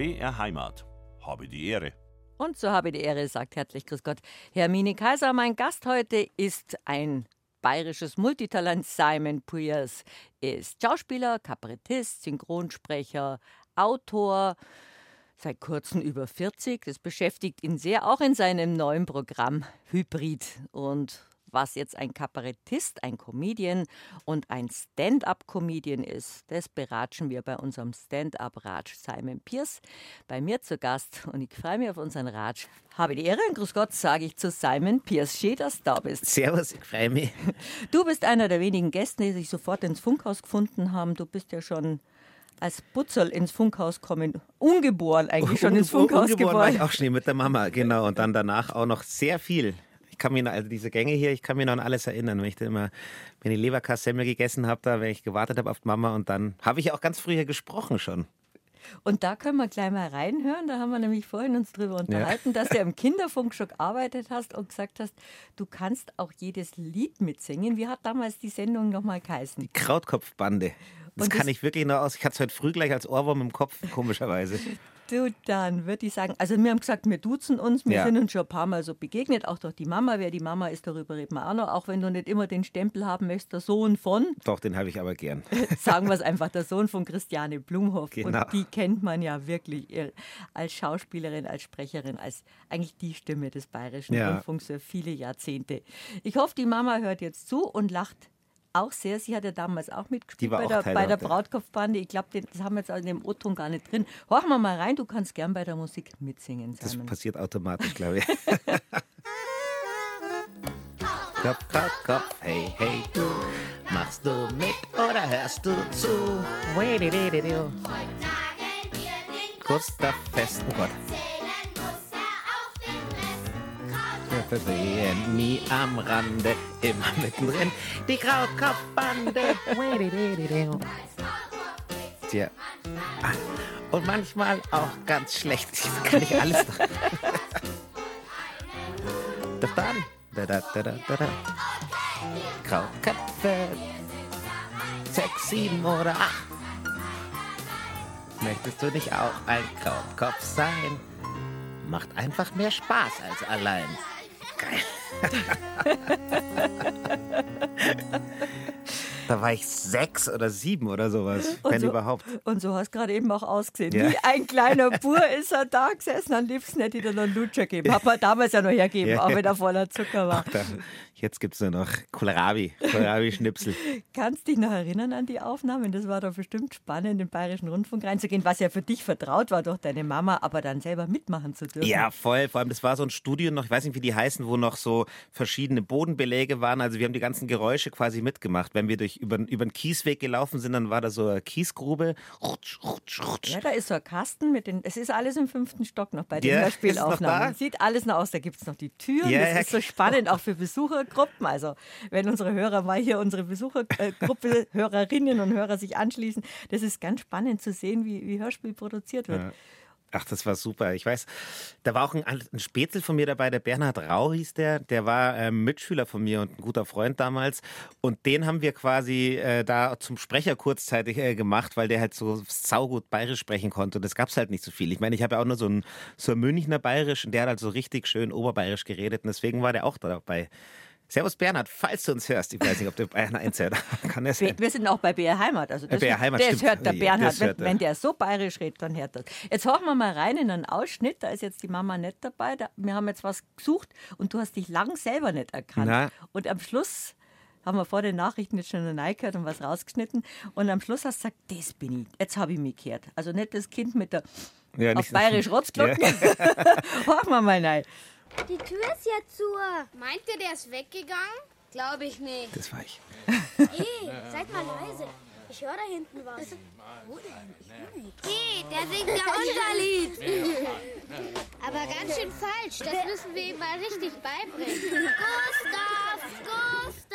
BR Heimat. Habe die Ehre. Und so habe die Ehre, sagt herzlich Grüß Gott. Hermine Kaiser, mein Gast heute ist ein bayerisches Multitalent. Simon Pierce ist Schauspieler, Kabarettist, Synchronsprecher, Autor, seit kurzem über 40. Das beschäftigt ihn sehr, auch in seinem neuen Programm Hybrid. Und was jetzt ein Kabarettist, ein Comedian und ein Stand-up-Comedian ist, das beratschen wir bei unserem Stand-up-Ratsch Simon Pierce. Bei mir zu Gast und ich freue mich auf unseren Ratsch. Habe die Ehre und Grüß Gott sage ich zu Simon Pierce. Schön, dass du da bist. Servus, ich freue mich. Du bist einer der wenigen Gäste, die sich sofort ins Funkhaus gefunden haben. Du bist ja schon als Butzel ins Funkhaus kommen, ungeboren eigentlich schon ins Funkhaus Ungeboren geboren. war ich auch schon mit der Mama, genau. Und dann danach auch noch sehr viel. Ich kann mich noch, also diese Gänge hier, ich kann mich noch an alles erinnern, wenn ich da immer, wenn ich Leberkassemmel gegessen habe, da, wenn ich gewartet habe auf die Mama und dann habe ich auch ganz früher gesprochen schon. Und da können wir gleich mal reinhören. Da haben wir nämlich vorhin uns drüber unterhalten, dass du im Kinderfunk schon gearbeitet hast und gesagt hast, du kannst auch jedes Lied mitsingen. Wie hat damals die Sendung nochmal geheißen? Krautkopfbande. Das Und kann das- ich wirklich noch aus. Ich hatte es heute früh gleich als Ohrwurm im Kopf, komischerweise. Du, dann würde ich sagen, also wir haben gesagt, wir duzen uns, wir Ja. sind uns schon ein paar Mal so begegnet, auch durch die Mama. Wer die Mama ist, darüber reden wir auch noch. Auch wenn du nicht immer den Stempel haben möchtest, der Sohn von, Doch, den habe ich aber gern. sagen wir es einfach, der Sohn von Christiane Blumhoff. Genau. Und die kennt man ja wirklich äh, als Schauspielerin, als Sprecherin, als eigentlich die Stimme des Bayerischen Ja. Rundfunks für viele Jahrzehnte. Ich hoffe, die Mama hört jetzt zu und lacht auch sehr. Sie hat ja damals auch mitgespielt Die war bei auch der, Teil bei der der- Brautkopfbande. Ich glaube, das haben wir jetzt in dem O-Ton gar nicht drin. Horch mal mal rein, du kannst gern bei der Musik mitsingen, Das Simon. passiert automatisch, glaube ich. Kopf, Kopf, Kopf, hey, hey, du. Machst du mit oder hörst du zu? Weididididio. Gustav Fest, oh Gott. Versehen nie am Rande, immer mittendrin. Die Krautkopfbande. Tja. Ah, Und manchmal auch ganz schlecht. Das kann ich alles noch. Doch dann. Da, da, da, da, da, da. Krautköpfe. Sechs, sieben oder acht. Möchtest du nicht auch ein Krautkopf sein? Macht einfach mehr Spaß als allein. Da war ich sechs oder sieben oder sowas, Und wenn so- überhaupt. Und so hast du gerade eben auch ausgesehen. Ja. Wie ein kleiner Bur ist er da gesessen. Am liebsten hätte ich dir noch einen Lutscher gegeben. Hat man damals ja noch hergeben, Ja. auch wenn er voller Zucker war. Da, jetzt gibt es nur noch Kohlrabi, Kohlrabi-Schnipsel. Kannst dich noch erinnern an die Aufnahmen? Das war doch bestimmt spannend, in den Bayerischen Rundfunk reinzugehen, was ja für dich vertraut war durch deine Mama, aber dann selber mitmachen zu dürfen. Ja, voll. Vor allem, das war so ein Studio noch, ich weiß nicht, wie die heißen, wo noch so verschiedene Bodenbeläge waren. Also wir haben die ganzen Geräusche quasi mitgemacht. Wenn wir durch über, über den Kiesweg gelaufen sind, dann war da so eine Kiesgrube. Rutsch, rutsch, rutsch. Ja, da ist so ein Kasten mit den. Es ist alles im fünften Stock noch bei den Ja, Hörspielaufnahmen. Sieht alles noch aus. Da gibt es noch die Türen. Ja, das ist so spannend, auch für Besuchergruppen. Also, wenn unsere Hörer mal hier, unsere Besuchergruppe, Hörerinnen und Hörer sich anschließen, das ist ganz spannend zu sehen, wie, wie Hörspiel produziert wird. Ja. Ach, das war super. Ich weiß, da war auch ein, ein Spätzl von mir dabei, der Bernhard Rau hieß der. Der war ähm, Mitschüler von mir und ein guter Freund damals. Und den haben wir quasi äh, da zum Sprecher kurzzeitig äh, gemacht, weil der halt so saugut bayerisch sprechen konnte. Und das gab's halt nicht so viel. Ich meine, ich habe ja auch nur so ein, so ein Münchner bayerisch und der hat halt so richtig schön oberbayerisch geredet. Und deswegen war der auch da dabei. Servus Bernhard, falls du uns hörst. Ich weiß nicht, ob der Bayern eins hört. Kann er sein. Wir sind auch bei BR Heimat. Also das, BR Heimat, das stimmt. hört der Ja, Bernhard. hört wenn der so bayerisch redet, dann hört das. Jetzt horchen wir mal rein in einen Ausschnitt. Da ist jetzt die Mama nicht dabei. Da, wir haben jetzt was gesucht und du hast dich lang selber nicht erkannt. Na. Und am Schluss haben wir vor den Nachrichten jetzt schon reingehört und was rausgeschnitten. Und am Schluss hast du gesagt, das bin ich. Jetzt habe ich mich gehört. Also nicht das Kind mit der Ja, auf bayerisch Rotzglocken. Horchen wir mal rein. Die Tür ist ja zu. Meint ihr, der ist weggegangen? Glaube ich nicht. Das war ich. Hey, seid mal leise. Ich höre da hinten was. Wo denn? Hey, der singt ja unser Lied. Aber ganz schön falsch. Das müssen wir ihm mal richtig beibringen. Gustav, Gustav.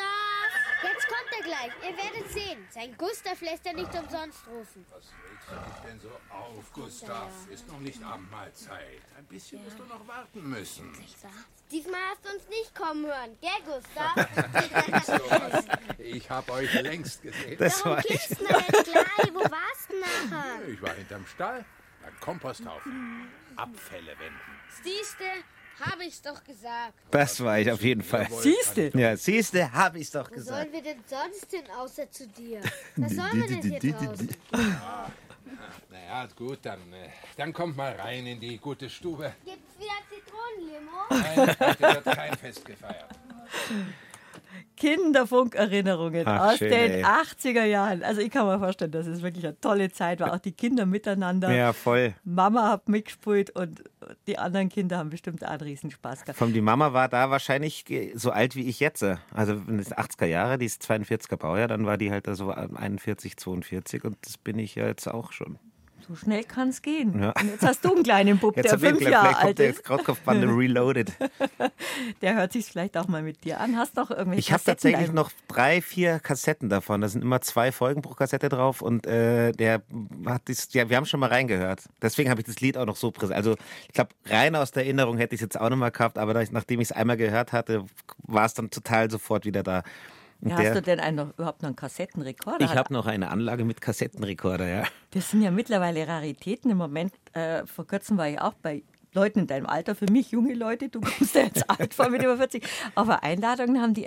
Er gleich. Ihr werdet sehen. Sein Gustav lässt er nicht umsonst rufen. Was regst du dich denn so auf, Gustav? Ist noch nicht Abendmahlzeit. Ein bisschen wirst du noch warten müssen. Diesmal hast du uns nicht kommen hören. Gell, Gustav? Ich habe euch längst gesehen. Das Warum war ich. gehst du denn gleich? Wo warst du nachher? Ich war hinterm Stall. Beim Komposthaufen. Abfälle wenden. Siehste, habe ich's doch gesagt. Das war ich auf jeden Fall. Siehste. Ja, siehste, habe ich's doch Wo gesagt. sollen wir denn sonst hin, außer zu dir? Was sollen wir denn hier draußen? Naja, gut, dann, äh, dann kommt mal rein in die gute Stube. Gibt's wieder Zitronenlimo? Nein, heute wird kein Fest gefeiert. Kinderfunkerinnerungen Ach, aus schön, den ey. 80er Jahren. Also ich kann mir vorstellen, dass es wirklich eine tolle Zeit war. Auch die Kinder miteinander. Ja, voll. Mama hat mitgespielt und die anderen Kinder haben bestimmt auch einen Riesenspaß gehabt. Vom die Mama war da wahrscheinlich so alt wie ich jetzt. Also wenn es 80er Jahre, die ist 42er Baujahr, dann war die halt da so 41, 42 und das bin ich ja jetzt auch schon. So schnell kann es gehen. Ja. Und jetzt hast du einen kleinen Bub, Jetzt der ich fünf Jahre alt der ist. jetzt Krautkopfbande reloaded. Der hört sich vielleicht auch mal mit dir an. Hast doch irgendwelche Ich habe tatsächlich noch drei, vier Kassetten davon. Da sind immer zwei Folgen pro Kassette drauf und äh, der hat das, ja, wir haben schon mal reingehört. Deswegen habe ich das Lied auch noch so präsent. Also ich glaube, rein aus der Erinnerung hätte ich es jetzt auch noch mal gehabt, aber nachdem ich es einmal gehört hatte, war es dann total sofort wieder da. Ja, hast du denn einen, überhaupt noch einen Kassettenrekorder? ich habe noch eine Anlage mit Kassettenrekorder, ja. Das sind ja mittlerweile Raritäten im Moment. Äh, vor kurzem war ich auch bei Leuten in deinem Alter, für mich junge Leute, du kommst ja jetzt alt vor mit über 40, aber Einladungen haben die,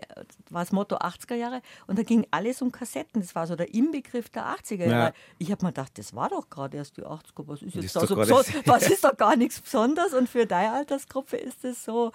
war das Motto 80er Jahre und da ging alles um Kassetten. Das war so der Inbegriff der 80er Jahre. Ja. Ich habe mir gedacht, das war doch gerade erst die 80er, was ist jetzt ist da doch so? Was ist doch gar nichts Besonderes und für deine Altersgruppe ist es so,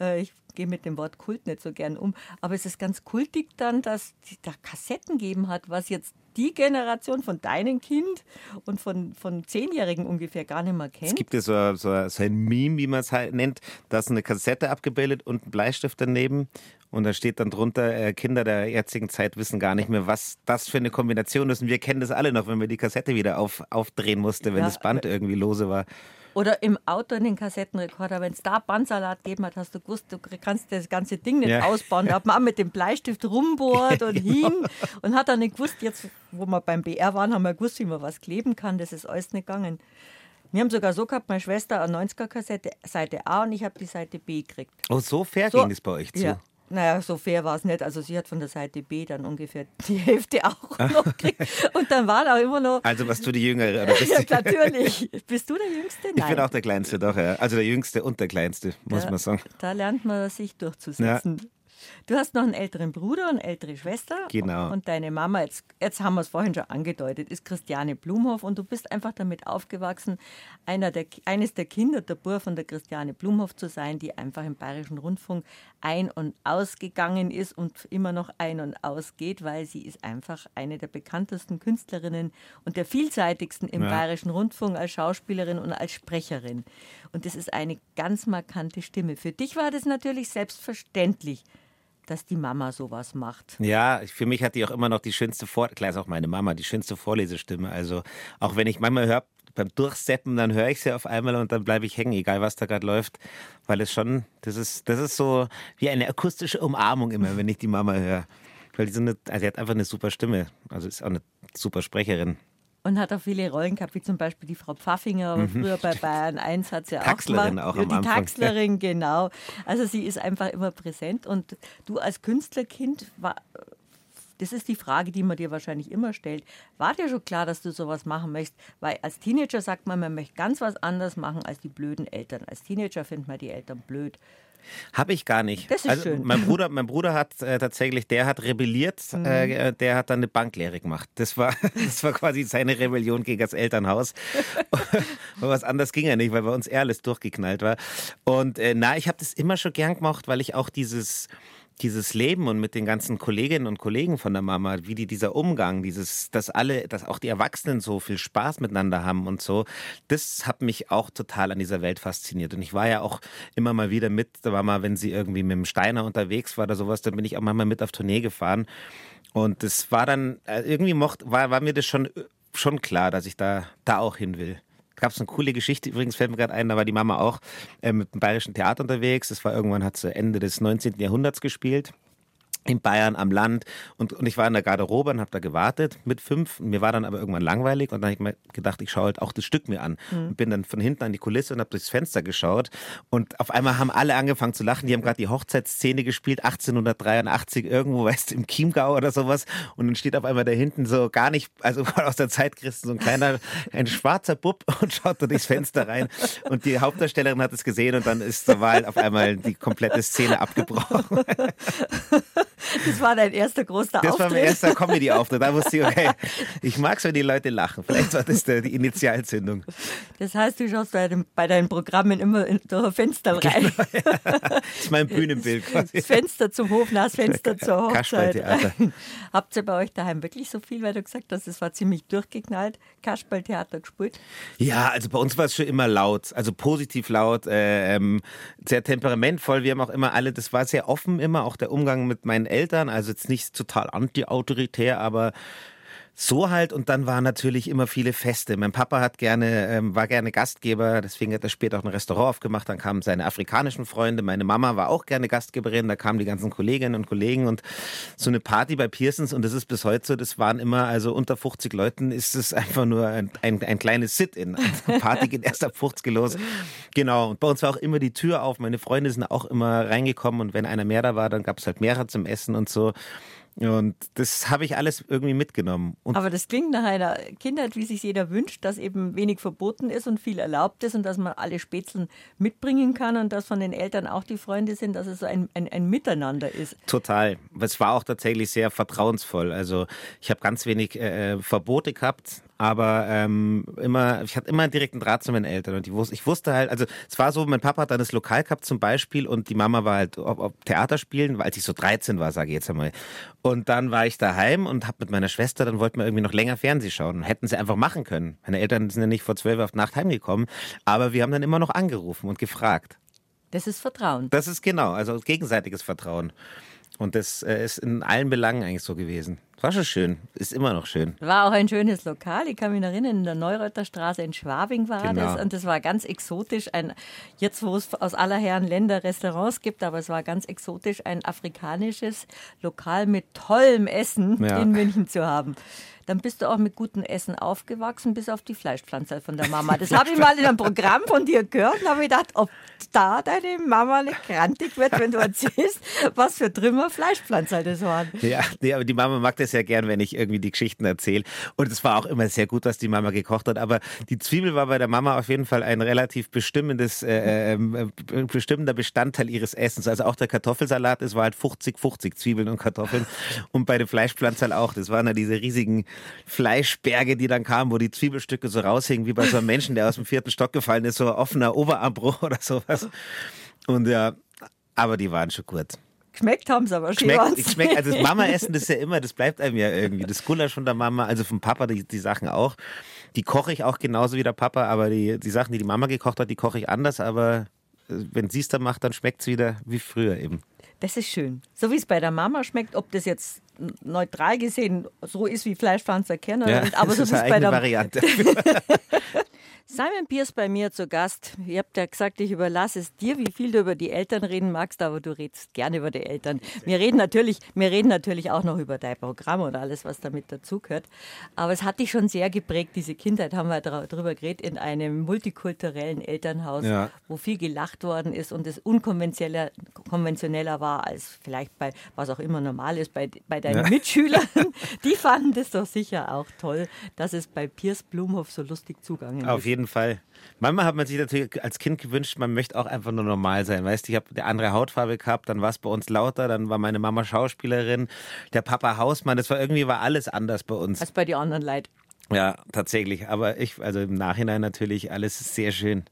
äh, ich gehe mit dem Wort Kult nicht so gern um, aber es ist ganz kultig dann, dass die da Kassetten geben hat, was jetzt die Generation von deinem Kind und von, von Zehnjährigen ungefähr gar nicht mehr Es kennt. gibt ja so, so, so ein Meme, wie man es halt nennt. Da ist eine Kassette abgebildet und ein Bleistift daneben. Und da steht dann drunter, äh, Kinder der jetzigen Zeit wissen gar nicht mehr, was das für eine Kombination ist. Und wir kennen das alle noch, wenn man die Kassette wieder auf, aufdrehen musste, wenn Ja, das Band irgendwie lose war. Oder im Auto in den Kassettenrekorder, wenn es da Bandsalat gegeben hat, hast du gewusst, du kannst das ganze Ding nicht Ja. ausbauen. Da hat man auch mit dem Bleistift rumbohrt und hing und hat dann nicht gewusst, jetzt, wo wir beim BR waren, haben wir gewusst, wie man was kleben kann. Das ist alles nicht gegangen. Wir haben sogar so gehabt, meine Schwester eine 90er-Kassette, Seite A und ich habe die Seite B gekriegt. Oh, so fair So, ging es bei euch zu. Ja. Naja, so fair war es nicht. Also sie hat von der Seite B dann ungefähr die Hälfte auch noch gekriegt. Und dann war da immer noch. Also was du die Jüngere oder bist Ja, natürlich. Bist du der Jüngste? Ich bin auch der Kleinste, doch, ja. Also der Jüngste und der Kleinste, muss Ja, man sagen. Da lernt man sich durchzusetzen. Du hast noch einen älteren Bruder und eine ältere Schwester. Genau. Und deine Mama, jetzt, jetzt haben wir es vorhin schon angedeutet, ist Christiane Blumhoff und du bist einfach damit aufgewachsen, einer der, eines der Kinder der Bur von der Christiane Blumhoff zu sein, die einfach im Bayerischen Rundfunk ein- und ausgegangen ist und immer noch ein- und ausgeht, weil sie ist einfach eine der bekanntesten Künstlerinnen und der vielseitigsten im Ja. Bayerischen Rundfunk als Schauspielerin und als Sprecherin. Und das ist eine ganz markante Stimme. Für dich war das natürlich selbstverständlich, dass die Mama sowas macht. Ja, für mich hat die auch immer noch die schönste Vor klar ist auch meine Mama die schönste Vorlesestimme. Also auch wenn ich manchmal höre beim Durchseppen, dann höre ich sie auf einmal und dann bleibe ich hängen, egal was da gerade läuft, weil es schon das ist das ist so wie eine akustische Umarmung immer, wenn ich die Mama höre, weil die so eine, also die hat einfach eine super Stimme, also ist auch eine super Sprecherin. Und hat auch viele Rollen gehabt, wie zum Beispiel die Frau Pfaffinger. Und früher bei Bayern 1 hat sie ja auch Mhm. Taxlerin gemacht. auch ja, am die Anfang. Taxlerin, genau. Also sie ist einfach immer präsent. Und du als Künstlerkind, war, das ist die Frage, die man dir wahrscheinlich immer stellt. War dir schon klar, dass du sowas machen möchtest? Weil als Teenager sagt man, man möchte ganz was anderes machen als die blöden Eltern. Als Teenager findet man die Eltern blöd. Habe ich gar nicht. Das ist also schön. Mein Bruder, mein Bruder hat äh, tatsächlich, der hat rebelliert, Mhm. äh, der hat dann eine Banklehre gemacht. Das war, das war quasi seine Rebellion gegen das Elternhaus. Aber was anderes ging ja nicht, weil bei uns eher alles durchgeknallt war. Und äh, na, ich habe das immer schon gern gemacht, weil ich auch dieses dieses Leben und mit den ganzen Kolleginnen und Kollegen von der Mama, wie die dieser Umgang, dieses, dass alle, dass auch die Erwachsenen so viel Spaß miteinander haben und so, das hat mich auch total an dieser Welt fasziniert. Und ich war ja auch immer mal wieder mit, da war mal, wenn sie irgendwie mit dem Steiner unterwegs war oder sowas, dann bin ich auch mal mit auf Tournee gefahren. Und das war dann, äh, irgendwie mocht, war, war mir das schon, schon klar, dass ich da, da auch hin will gab es eine coole Geschichte, übrigens fällt mir gerade ein, da war die Mama auch äh, mit dem Bayerischen Theater unterwegs. Das war irgendwann, hat sie Ende des 19. Jahrhunderts gespielt. In Bayern am Land und, und ich war in der Garderobe und habe da gewartet mit fünf. Mir war dann aber irgendwann langweilig und dann habe ich mir gedacht, ich schaue halt auch das Stück mir an mhm. und bin dann von hinten an die Kulisse und habe durchs Fenster geschaut und auf einmal haben alle angefangen zu lachen. Die haben gerade die Hochzeitsszene gespielt, 1883 irgendwo, weißt du, im Chiemgau oder sowas und dann steht auf einmal da hinten so gar nicht, also aus der Zeit Christen, so ein kleiner, ein schwarzer Bub und schaut da durchs Fenster rein und die Hauptdarstellerin hat es gesehen und dann ist zur Wahl auf einmal die komplette Szene abgebrochen. Das war dein erster großer Auftritt. Das war mein erster Comedy-Auftritt. Da wusste ich, okay, ich mag es, wenn die Leute lachen. Vielleicht war das die Initialzündung. Das heißt, du schaust bei, dem, bei deinen Programmen immer durch ein Fenster rein. Genau, ja. Das ist mein Bühnenbild quasi. Das Fenster zum Hof, das Fenster zur Hochzeit. Habt ihr bei euch daheim wirklich so viel, weil du gesagt hast, es war ziemlich durchgeknallt, Kasperltheater gespielt? Ja, also bei uns war es schon immer laut, also positiv laut, äh, ähm, sehr temperamentvoll. Wir haben auch immer alle, das war sehr offen immer, auch der Umgang mit meinen Eltern, also jetzt nicht total anti-autoritär, aber so halt und dann waren natürlich immer viele Feste. Mein Papa hat gerne, ähm, war gerne Gastgeber, deswegen hat er später auch ein Restaurant aufgemacht. Dann kamen seine afrikanischen Freunde. Meine Mama war auch gerne Gastgeberin. Da kamen die ganzen Kolleginnen und Kollegen und so eine Party bei Pearsons und das ist bis heute so. Das waren immer, also unter 50 Leuten ist es einfach nur ein, ein, ein kleines Sit-in. Also Party geht erst ab 50 los. Genau. Und bei uns war auch immer die Tür auf. Meine Freunde sind auch immer reingekommen und wenn einer mehr da war, dann gab es halt mehrere zum Essen und so. Und das habe ich alles irgendwie mitgenommen. Und Aber das klingt nach einer Kindheit, wie sich jeder wünscht, dass eben wenig verboten ist und viel erlaubt ist und dass man alle Spätzeln mitbringen kann und dass von den Eltern auch die Freunde sind, dass es so ein, ein, ein Miteinander ist. Total. Es war auch tatsächlich sehr vertrauensvoll. Also ich habe ganz wenig äh, Verbote gehabt aber ähm, immer, ich hatte immer einen direkten Draht zu meinen Eltern und ich wusste, ich wusste halt, also es war so, mein Papa hat dann das Lokal gehabt zum Beispiel und die Mama war halt auf, auf Theater spielen, als ich so 13 war, sage ich jetzt einmal. Und dann war ich daheim und habe mit meiner Schwester, dann wollten wir irgendwie noch länger Fernsehen schauen. Hätten sie einfach machen können. Meine Eltern sind ja nicht vor zwölf auf Nacht heimgekommen, aber wir haben dann immer noch angerufen und gefragt. Das ist Vertrauen. Das ist genau, also gegenseitiges Vertrauen. Und das äh, ist in allen Belangen eigentlich so gewesen. War schon schön, ist immer noch schön. War auch ein schönes Lokal. Ich kann mich erinnern, in der Neureuter Straße in Schwabing war genau. das. Und das war ganz exotisch. Ein, jetzt, wo es aus aller Herren Länder Restaurants gibt, aber es war ganz exotisch, ein afrikanisches Lokal mit tollem Essen ja. in München zu haben dann bist du auch mit gutem Essen aufgewachsen, bis auf die Fleischpflanze von der Mama. Das habe ich mal in einem Programm von dir gehört und habe gedacht, ob da deine Mama nicht krantig wird, wenn du erzählst, was für Trümmer Fleischpflanzer das waren. Ja, nee, aber die Mama mag das ja gern, wenn ich irgendwie die Geschichten erzähle. Und es war auch immer sehr gut, was die Mama gekocht hat. Aber die Zwiebel war bei der Mama auf jeden Fall ein relativ bestimmendes, äh, äh, bestimmender Bestandteil ihres Essens. Also auch der Kartoffelsalat, es war halt 50-50 Zwiebeln und Kartoffeln. Und bei den Fleischpflanzern auch. Das waren ja diese riesigen Fleischberge, die dann kamen, wo die Zwiebelstücke so raushingen, wie bei so einem Menschen, der aus dem vierten Stock gefallen ist, so offener Oberarmbruch oder sowas. Und ja, aber die waren schon gut. Geschmeckt haben sie aber schon. Schmeckt, schmeckt, also das Mama-Essen, das ist ja immer, das bleibt einem ja irgendwie. Das Gulasch von der Mama, also vom Papa, die, die Sachen auch. Die koche ich auch genauso wie der Papa, aber die, die Sachen, die die Mama gekocht hat, die koche ich anders. Aber äh, wenn sie es dann macht, dann schmeckt es wieder wie früher eben. Das ist schön. So wie es bei der Mama schmeckt, ob das jetzt neutral gesehen so ist wie Fleischpflanzer kennen, ja, aber so wie es bei der Variante. Simon Pierce bei mir zu Gast. Ihr habt ja gesagt, ich überlasse es dir, wie viel du über die Eltern reden magst, aber du redest gerne über die Eltern. Wir reden natürlich, wir reden natürlich auch noch über dein Programm und alles, was damit dazugehört. Aber es hat dich schon sehr geprägt, diese Kindheit, haben wir darüber geredet, in einem multikulturellen Elternhaus, ja. wo viel gelacht worden ist und es unkonventioneller konventioneller war als vielleicht bei, was auch immer normal ist, bei, bei deinen ja. Mitschülern. Die fanden das doch sicher auch toll, dass es bei Pierce Blumhoff so lustig zugangen ist. Auf jeden jeden Fall. Manchmal hat man sich natürlich als Kind gewünscht, man möchte auch einfach nur normal sein. Weißt du, ich habe eine andere Hautfarbe gehabt, dann war es bei uns lauter, dann war meine Mama Schauspielerin, der Papa Hausmann, das war irgendwie war alles anders bei uns. Als bei den anderen Leuten. Ja, tatsächlich. Aber ich, also im Nachhinein natürlich alles sehr schön.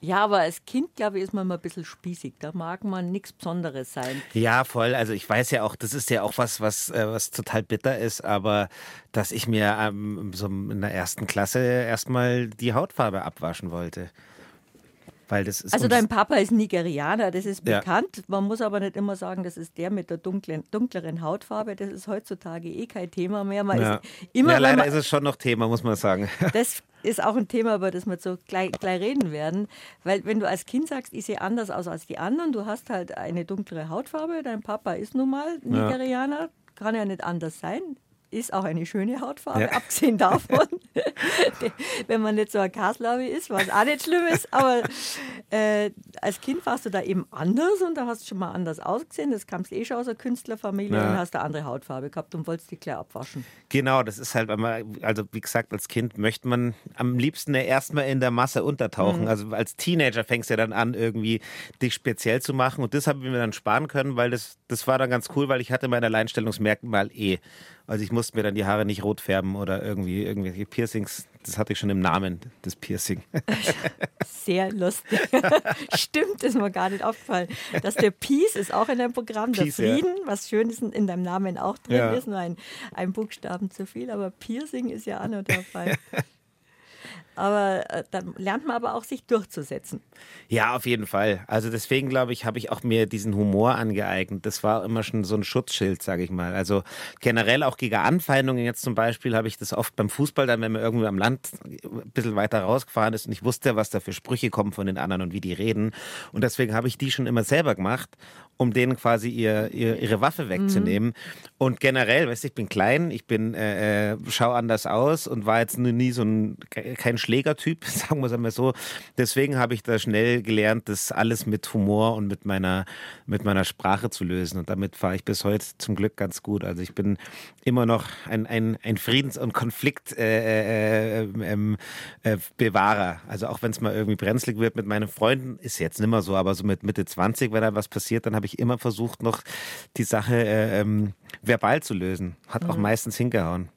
Ja, aber als Kind, glaube ich, ist man mal ein bisschen spießig. Da mag man nichts Besonderes sein. Ja, voll. Also ich weiß ja auch, das ist ja auch was, was, äh, was total bitter ist, aber dass ich mir ähm, so in der ersten Klasse erstmal die Hautfarbe abwaschen wollte. Weil das ist Also dein Papa ist Nigerianer, das ist Ja. bekannt. Man muss aber nicht immer sagen, das ist der mit der dunklen, dunkleren Hautfarbe. Das ist heutzutage eh kein Thema mehr. Man ja. ist immer, ja, leider man, ist es schon noch Thema, muss man sagen. das ist auch ein Thema, über das wir so gleich, gleich reden werden. Weil wenn du als Kind sagst, ich sehe anders aus als die anderen, du hast halt eine dunklere Hautfarbe, dein Papa ist nun mal Nigerianer, kann ja nicht anders sein. Ist auch eine schöne Hautfarbe, Ja. abgesehen davon, wenn man nicht so ein Kaslawi ist, was auch nicht schlimm ist. Aber äh, als Kind warst du da eben anders und da hast du schon mal anders ausgesehen. Das kamst eh schon aus einer Künstlerfamilie Ja. und hast eine andere Hautfarbe gehabt und wolltest dich gleich abwaschen. Genau, das ist halt, wenn man, also wie gesagt, als Kind möchte man am liebsten ja erstmal in der Masse untertauchen. Also als Teenager fängst du ja dann an, irgendwie dich speziell zu machen. Und das haben wir mir dann sparen können, weil das, das war dann ganz cool, weil ich hatte mein Alleinstellungsmerkmal eh. Also ich musste mir dann die Haare nicht rot färben oder irgendwie irgendwelche Piercings. Das hatte ich schon im Namen, das Piercing. Sehr lustig. Stimmt, ist mir gar nicht aufgefallen. Dass der Peace ist auch in deinem Programm, Peace, der ja. Frieden, was schön ist in deinem Namen auch drin Ja. ist, nur ein, ein Buchstaben zu viel, aber Piercing ist ja auch noch dabei. Aber äh, dann lernt man aber auch, sich durchzusetzen. Ja, auf jeden Fall. Also deswegen glaube ich, habe ich auch mir diesen Humor angeeignet. Das war immer schon so ein Schutzschild, sage ich mal. Also generell auch gegen Anfeindungen. Jetzt zum Beispiel habe ich das oft beim Fußball, dann wenn man irgendwo am Land ein bisschen weiter rausgefahren ist und ich wusste, was da für Sprüche kommen von den anderen und wie die reden. Und deswegen habe ich die schon immer selber gemacht, um denen quasi ihr, ihr, ihre Waffe wegzunehmen. Und generell, weißt du, ich bin klein, ich bin äh, äh, schau anders aus und war jetzt nur nie so ein kein Schlägertyp, sagen wir es einmal so. Deswegen habe ich da schnell gelernt, das alles mit Humor und mit meiner mit meiner Sprache zu lösen. Und damit fahre ich bis heute zum Glück ganz gut. Also ich bin immer noch ein, ein, ein Friedens- und Konfliktbewahrer. Äh, äh, ähm, äh, Bewahrer. also auch wenn es mal irgendwie brenzlig wird mit meinen Freunden, ist jetzt nicht mehr so, aber so mit Mitte 20, wenn da was passiert, dann habe ich immer versucht, noch die Sache äh, ähm, verbal zu lösen. Hat auch meistens hingehauen.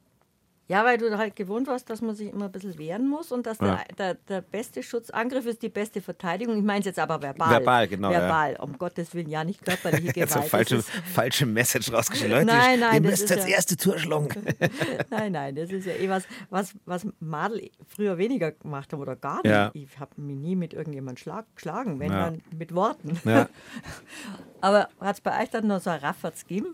Ja, weil du halt gewohnt warst, dass man sich immer ein bisschen wehren muss und dass Ja. der, der, der beste Schutzangriff ist die beste Verteidigung. Ich meine es jetzt aber verbal. Verbal, genau, ja. Verbal, um Gottes Willen, ja, nicht körperliche Gewalt. Jetzt falsche, falsche Message rausgeschickt. Leute, Nein, nein, ihr das müsst ist das ja- erste Tor schlagen. Nein, nein, das ist ja eh was, was, was Madel früher weniger gemacht haben oder gar nicht. Ja. Ich habe mich nie mit irgendjemandem schlag, geschlagen, wenn Ja. dann mit Worten. Ja. Aber hat es bei euch dann noch so ein Rafferts gegeben?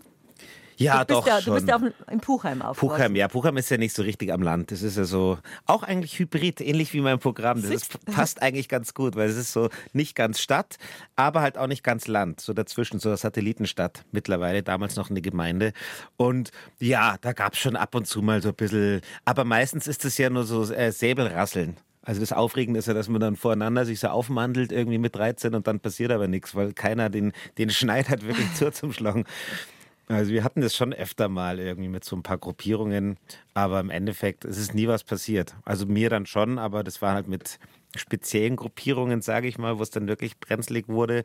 Ja, du bist doch ja, schon. Du bist ja auf, in Puchheim aufgewachsen. Puchheim, ja, Puchheim ist ja nicht so richtig am Land. Das ist ja so, auch eigentlich hybrid, ähnlich wie mein Programm. Das ist, passt eigentlich ganz gut, weil es ist so nicht ganz Stadt, aber halt auch nicht ganz Land. So dazwischen, so eine Satellitenstadt mittlerweile, damals noch eine Gemeinde. Und ja, da gab es schon ab und zu mal so ein bisschen, aber meistens ist es ja nur so äh, Säbelrasseln. Also das Aufregende ist ja, dass man dann voreinander sich so aufmandelt, irgendwie mit 13 und dann passiert aber nichts, weil keiner den, den Schneid hat wirklich zu zum Schlagen. Also wir hatten das schon öfter mal irgendwie mit so ein paar Gruppierungen, aber im Endeffekt es ist nie was passiert. Also mir dann schon, aber das war halt mit speziellen Gruppierungen, sage ich mal, wo es dann wirklich brenzlig wurde.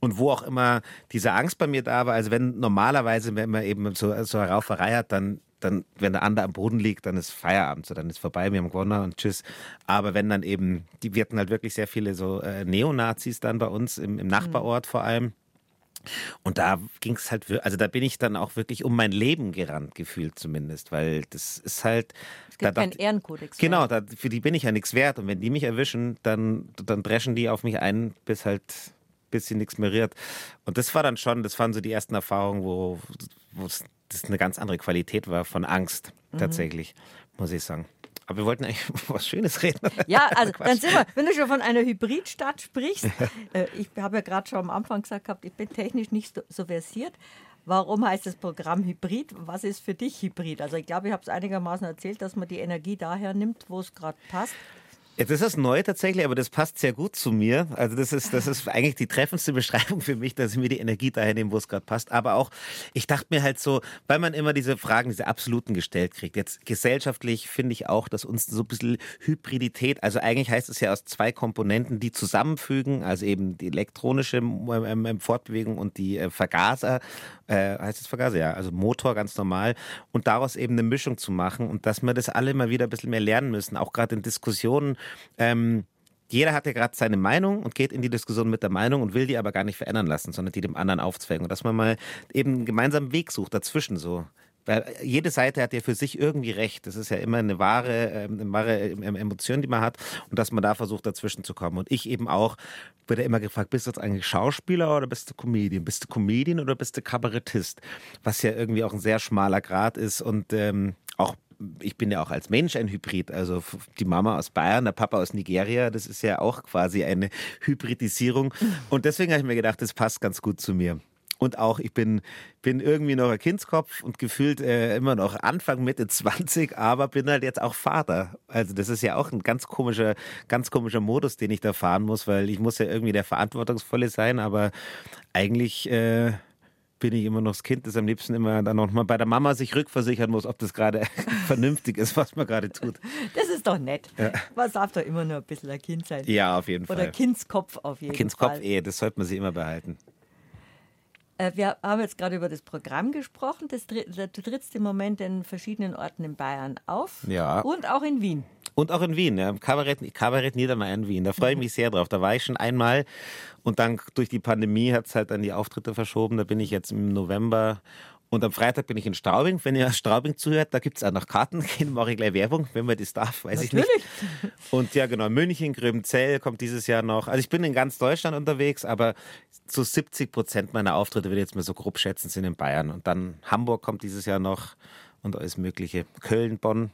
Und wo auch immer diese Angst bei mir da war, also wenn normalerweise, wenn man eben so, so Rauferei hat, dann, dann, wenn der andere am Boden liegt, dann ist Feierabend, so dann ist vorbei, wir haben gewonnen und tschüss. Aber wenn dann eben, die, wir hatten halt wirklich sehr viele so äh, Neonazis dann bei uns im, im Nachbarort vor allem. Und da ging es halt, also da bin ich dann auch wirklich um mein Leben gerannt, gefühlt zumindest, weil das ist halt. Es gibt da keinen Ehrenkodex. Genau, da, für die bin ich ja nichts wert. Und wenn die mich erwischen, dann, dann dreschen die auf mich ein, bis halt bis sie nichts mehr rührt. Und das war dann schon, das waren so die ersten Erfahrungen, wo wo es das eine ganz andere Qualität war von Angst, Mhm. tatsächlich, muss ich sagen. Aber wir wollten eigentlich was Schönes reden. Ja, also dann sind wir, wenn du schon von einer Hybridstadt sprichst, äh, ich habe ja gerade schon am Anfang gesagt gehabt, ich bin technisch nicht so, so versiert. Warum heißt das Programm Hybrid? Was ist für dich Hybrid? Also ich glaube, ich habe es einigermaßen erzählt, dass man die Energie daher nimmt, wo es gerade passt. Jetzt ist das neu tatsächlich, aber das passt sehr gut zu mir. Also das ist, das ist eigentlich die treffendste Beschreibung für mich, dass ich mir die Energie daher nehme, wo es gerade passt. Aber auch, ich dachte mir halt so, weil man immer diese Fragen, diese absoluten gestellt kriegt. Jetzt gesellschaftlich finde ich auch, dass uns so ein bisschen Hybridität, also eigentlich heißt es ja aus zwei Komponenten, die zusammenfügen, also eben die elektronische Fortbewegung und die äh, Vergaser, äh, heißt es Vergaser, ja, also Motor ganz normal und daraus eben eine Mischung zu machen und dass wir das alle mal wieder ein bisschen mehr lernen müssen, auch gerade in Diskussionen. Ähm, jeder hat ja gerade seine Meinung und geht in die Diskussion mit der Meinung und will die aber gar nicht verändern lassen, sondern die dem anderen aufzwängen. Und dass man mal eben einen gemeinsamen Weg sucht dazwischen so. Weil jede Seite hat ja für sich irgendwie recht. Das ist ja immer eine wahre, ähm, eine wahre Emotion, die man hat und dass man da versucht, dazwischen zu kommen. Und ich eben auch, wird ja immer gefragt, bist du jetzt eigentlich Schauspieler oder bist du Comedian? Bist du Comedian oder bist du Kabarettist? Was ja irgendwie auch ein sehr schmaler Grad ist und ähm, auch ich bin ja auch als Mensch ein Hybrid. Also die Mama aus Bayern, der Papa aus Nigeria, das ist ja auch quasi eine Hybridisierung. Und deswegen habe ich mir gedacht, das passt ganz gut zu mir. Und auch, ich bin, bin irgendwie noch ein Kindskopf und gefühlt äh, immer noch Anfang, Mitte 20, aber bin halt jetzt auch Vater. Also das ist ja auch ein ganz komischer, ganz komischer Modus, den ich da fahren muss, weil ich muss ja irgendwie der Verantwortungsvolle sein, aber eigentlich äh, bin ich immer noch das Kind, das am liebsten immer dann noch mal bei der Mama sich rückversichern muss, ob das gerade vernünftig ist, was man gerade tut. Das ist doch nett. Ja. Man darf doch immer nur ein bisschen ein Kind sein. Ja, auf jeden Fall. Oder Kindskopf auf jeden Kindskopf, Fall. Kindskopf, eh, das sollte man sich immer behalten. Äh, wir haben jetzt gerade über das Programm gesprochen. Das, du trittst im Moment in verschiedenen Orten in Bayern auf. Ja. Und auch in Wien. Und auch in Wien, ja. Kabarett, Kabarett Niedermeyer in Wien. Da freue ich mich sehr drauf. Da war ich schon einmal und dann durch die Pandemie hat es halt dann die Auftritte verschoben. Da bin ich jetzt im November und am Freitag bin ich in Straubing. Wenn ihr aus Straubing zuhört, da gibt es auch noch Karten. mache ich gleich Werbung, wenn man das darf, weiß Natürlich. ich nicht. Und ja, genau, München, Gröbenzell kommt dieses Jahr noch. Also ich bin in ganz Deutschland unterwegs, aber so 70 Prozent meiner Auftritte, würde ich jetzt mal so grob schätzen, sind in Bayern. Und dann Hamburg kommt dieses Jahr noch und alles Mögliche. Köln, Bonn,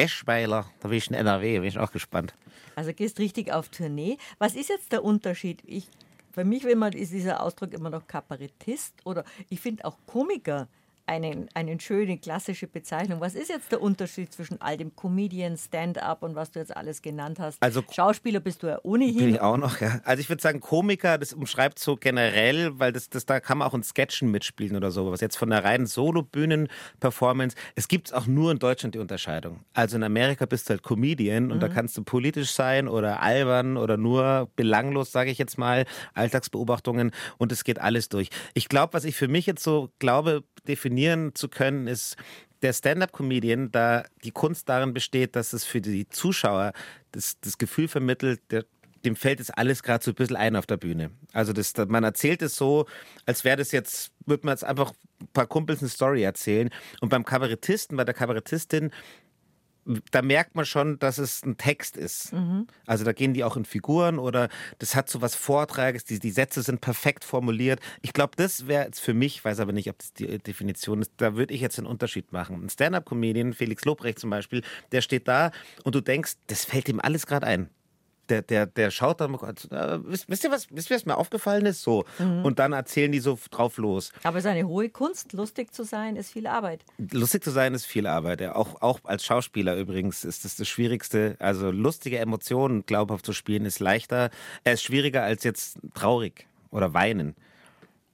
Eschweiler, da bin ich in NRW, bin ich auch gespannt. Also gehst richtig auf Tournee. Was ist jetzt der Unterschied? Ich für mich immer ist dieser Ausdruck immer noch Kabarettist oder ich finde auch Komiker eine einen schöne klassische Bezeichnung. Was ist jetzt der Unterschied zwischen all dem Comedian, Stand-up und was du jetzt alles genannt hast? Also Schauspieler bist du ja ohnehin. Bin ich auch noch, ja. Also ich würde sagen Komiker, das umschreibt so generell, weil das, das da kann man auch in Sketchen mitspielen oder so. Was jetzt von der reinen Solo-Bühnen-Performance, es gibt auch nur in Deutschland die Unterscheidung. Also in Amerika bist du halt Comedian und mhm. da kannst du politisch sein oder albern oder nur belanglos, sage ich jetzt mal, Alltagsbeobachtungen und es geht alles durch. Ich glaube, was ich für mich jetzt so glaube, definieren zu können, ist der Stand-up-Comedian, da die Kunst darin besteht, dass es für die Zuschauer das, das Gefühl vermittelt, der, dem fällt jetzt alles gerade so ein bisschen ein auf der Bühne. Also das, man erzählt es so, als wäre das jetzt, würde man jetzt einfach ein paar Kumpels eine Story erzählen. Und beim Kabarettisten, bei der Kabarettistin, da merkt man schon, dass es ein Text ist. Mhm. Also da gehen die auch in Figuren oder das hat so was Vortrages, die, die Sätze sind perfekt formuliert. Ich glaube, das wäre jetzt für mich, weiß aber nicht, ob das die Definition ist, da würde ich jetzt einen Unterschied machen. Ein Stand-up-Comedian, Felix Lobrecht zum Beispiel, der steht da und du denkst, das fällt ihm alles gerade ein der, der, der schaut dann, äh, wisst, ihr was, wisst ihr, was mir aufgefallen ist? So. Mhm. Und dann erzählen die so drauf los. Aber es ist eine hohe Kunst. Lustig zu sein ist viel Arbeit. Lustig zu sein ist viel Arbeit. Ja, auch, auch als Schauspieler übrigens ist das das Schwierigste. Also lustige Emotionen glaubhaft zu spielen ist leichter, er ist schwieriger als jetzt traurig oder weinen.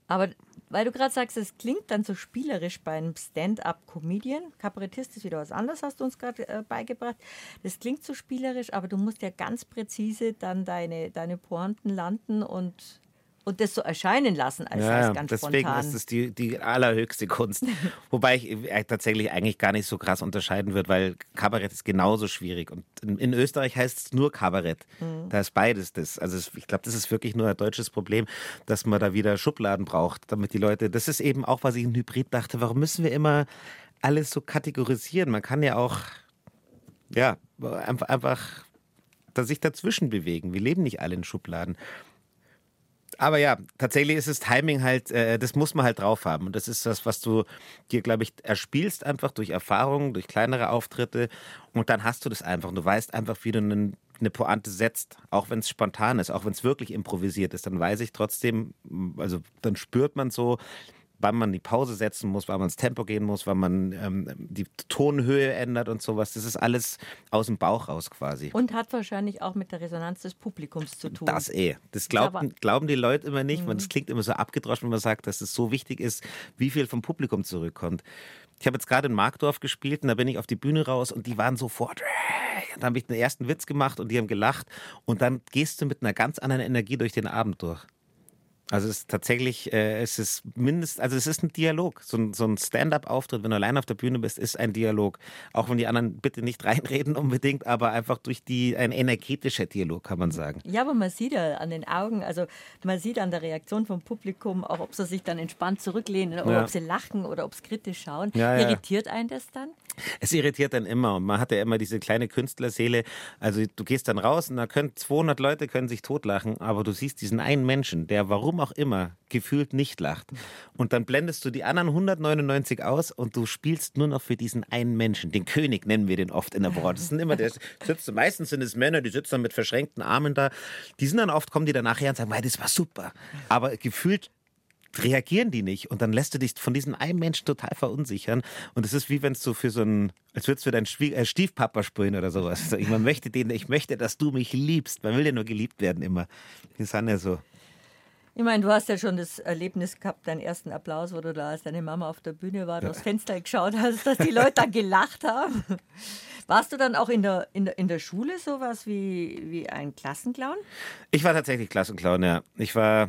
Aber weil du gerade sagst, es klingt dann so spielerisch bei einem Stand-up-Comedian. Kabarettist ist wieder was anderes, hast du uns gerade äh, beigebracht. Das klingt so spielerisch, aber du musst ja ganz präzise dann deine, deine Pointen landen und und das so erscheinen lassen als, ja, als ganz deswegen spontan. ist es die, die allerhöchste Kunst. Wobei ich äh, tatsächlich eigentlich gar nicht so krass unterscheiden würde, weil Kabarett ist genauso schwierig. Und in, in Österreich heißt es nur Kabarett. Mhm. Da ist beides das. Also ich glaube, das ist wirklich nur ein deutsches Problem, dass man da wieder Schubladen braucht, damit die Leute, das ist eben auch, was ich in Hybrid dachte, warum müssen wir immer alles so kategorisieren? Man kann ja auch, ja, einfach, einfach sich dazwischen bewegen. Wir leben nicht alle in Schubladen. Aber ja, tatsächlich ist das Timing halt, äh, das muss man halt drauf haben. Und das ist das, was du dir, glaube ich, erspielst einfach durch Erfahrungen, durch kleinere Auftritte. Und dann hast du das einfach. Und du weißt einfach, wie du einen, eine Pointe setzt, auch wenn es spontan ist, auch wenn es wirklich improvisiert ist, dann weiß ich trotzdem, also dann spürt man so, wann man die Pause setzen muss, wann man ins Tempo gehen muss, wann man ähm, die Tonhöhe ändert und sowas. Das ist alles aus dem Bauch raus quasi. Und hat wahrscheinlich auch mit der Resonanz des Publikums zu tun. Das eh. Das glauben, glauben die Leute immer nicht. Mhm. Es klingt immer so abgedroschen, wenn man sagt, dass es so wichtig ist, wie viel vom Publikum zurückkommt. Ich habe jetzt gerade in Markdorf gespielt und da bin ich auf die Bühne raus und die waren sofort. Dann habe ich den ersten Witz gemacht und die haben gelacht. Und dann gehst du mit einer ganz anderen Energie durch den Abend durch. Also es ist tatsächlich, äh, es ist mindest, also es ist ein Dialog. So ein, so ein Stand-up-Auftritt, wenn du allein auf der Bühne bist, ist ein Dialog. Auch wenn die anderen bitte nicht reinreden unbedingt, aber einfach durch die ein energetischer Dialog, kann man sagen. Ja, aber man sieht ja an den Augen, also man sieht an der Reaktion vom Publikum, auch ob sie sich dann entspannt zurücklehnen oder Ja. ob sie lachen oder ob sie kritisch schauen. Ja, ja. Irritiert einen das dann? Es irritiert dann immer und man hat ja immer diese kleine Künstlerseele. Also du gehst dann raus und da können 200 Leute können sich totlachen, aber du siehst diesen einen Menschen, der warum auch immer gefühlt nicht lacht. Und dann blendest du die anderen 199 aus und du spielst nur noch für diesen einen Menschen. Den König nennen wir den oft in der Branche. Das sind immer der sitzt, meistens sind es Männer, die sitzen dann mit verschränkten Armen da. Die sind dann oft, kommen die dann nachher und sagen, "Mei, das war super. Aber gefühlt reagieren die nicht und dann lässt du dich von diesem einen Menschen total verunsichern und es ist wie wenn es so für so ein als würdest du deinen Schwie äh, Stiefpapa spielen oder sowas. Ich, man möchte den, ich möchte, dass du mich liebst. Man will ja nur geliebt werden immer. Das sind ja so. Ich meine, du hast ja schon das Erlebnis gehabt, deinen ersten Applaus, wo du da, als deine Mama auf der Bühne war, durchs Fenster geschaut hast, dass die Leute da gelacht haben. Warst du dann auch in der, in der, in der Schule sowas wie, wie ein Klassenclown? Ich war tatsächlich Klassenclown, ja. Ich war,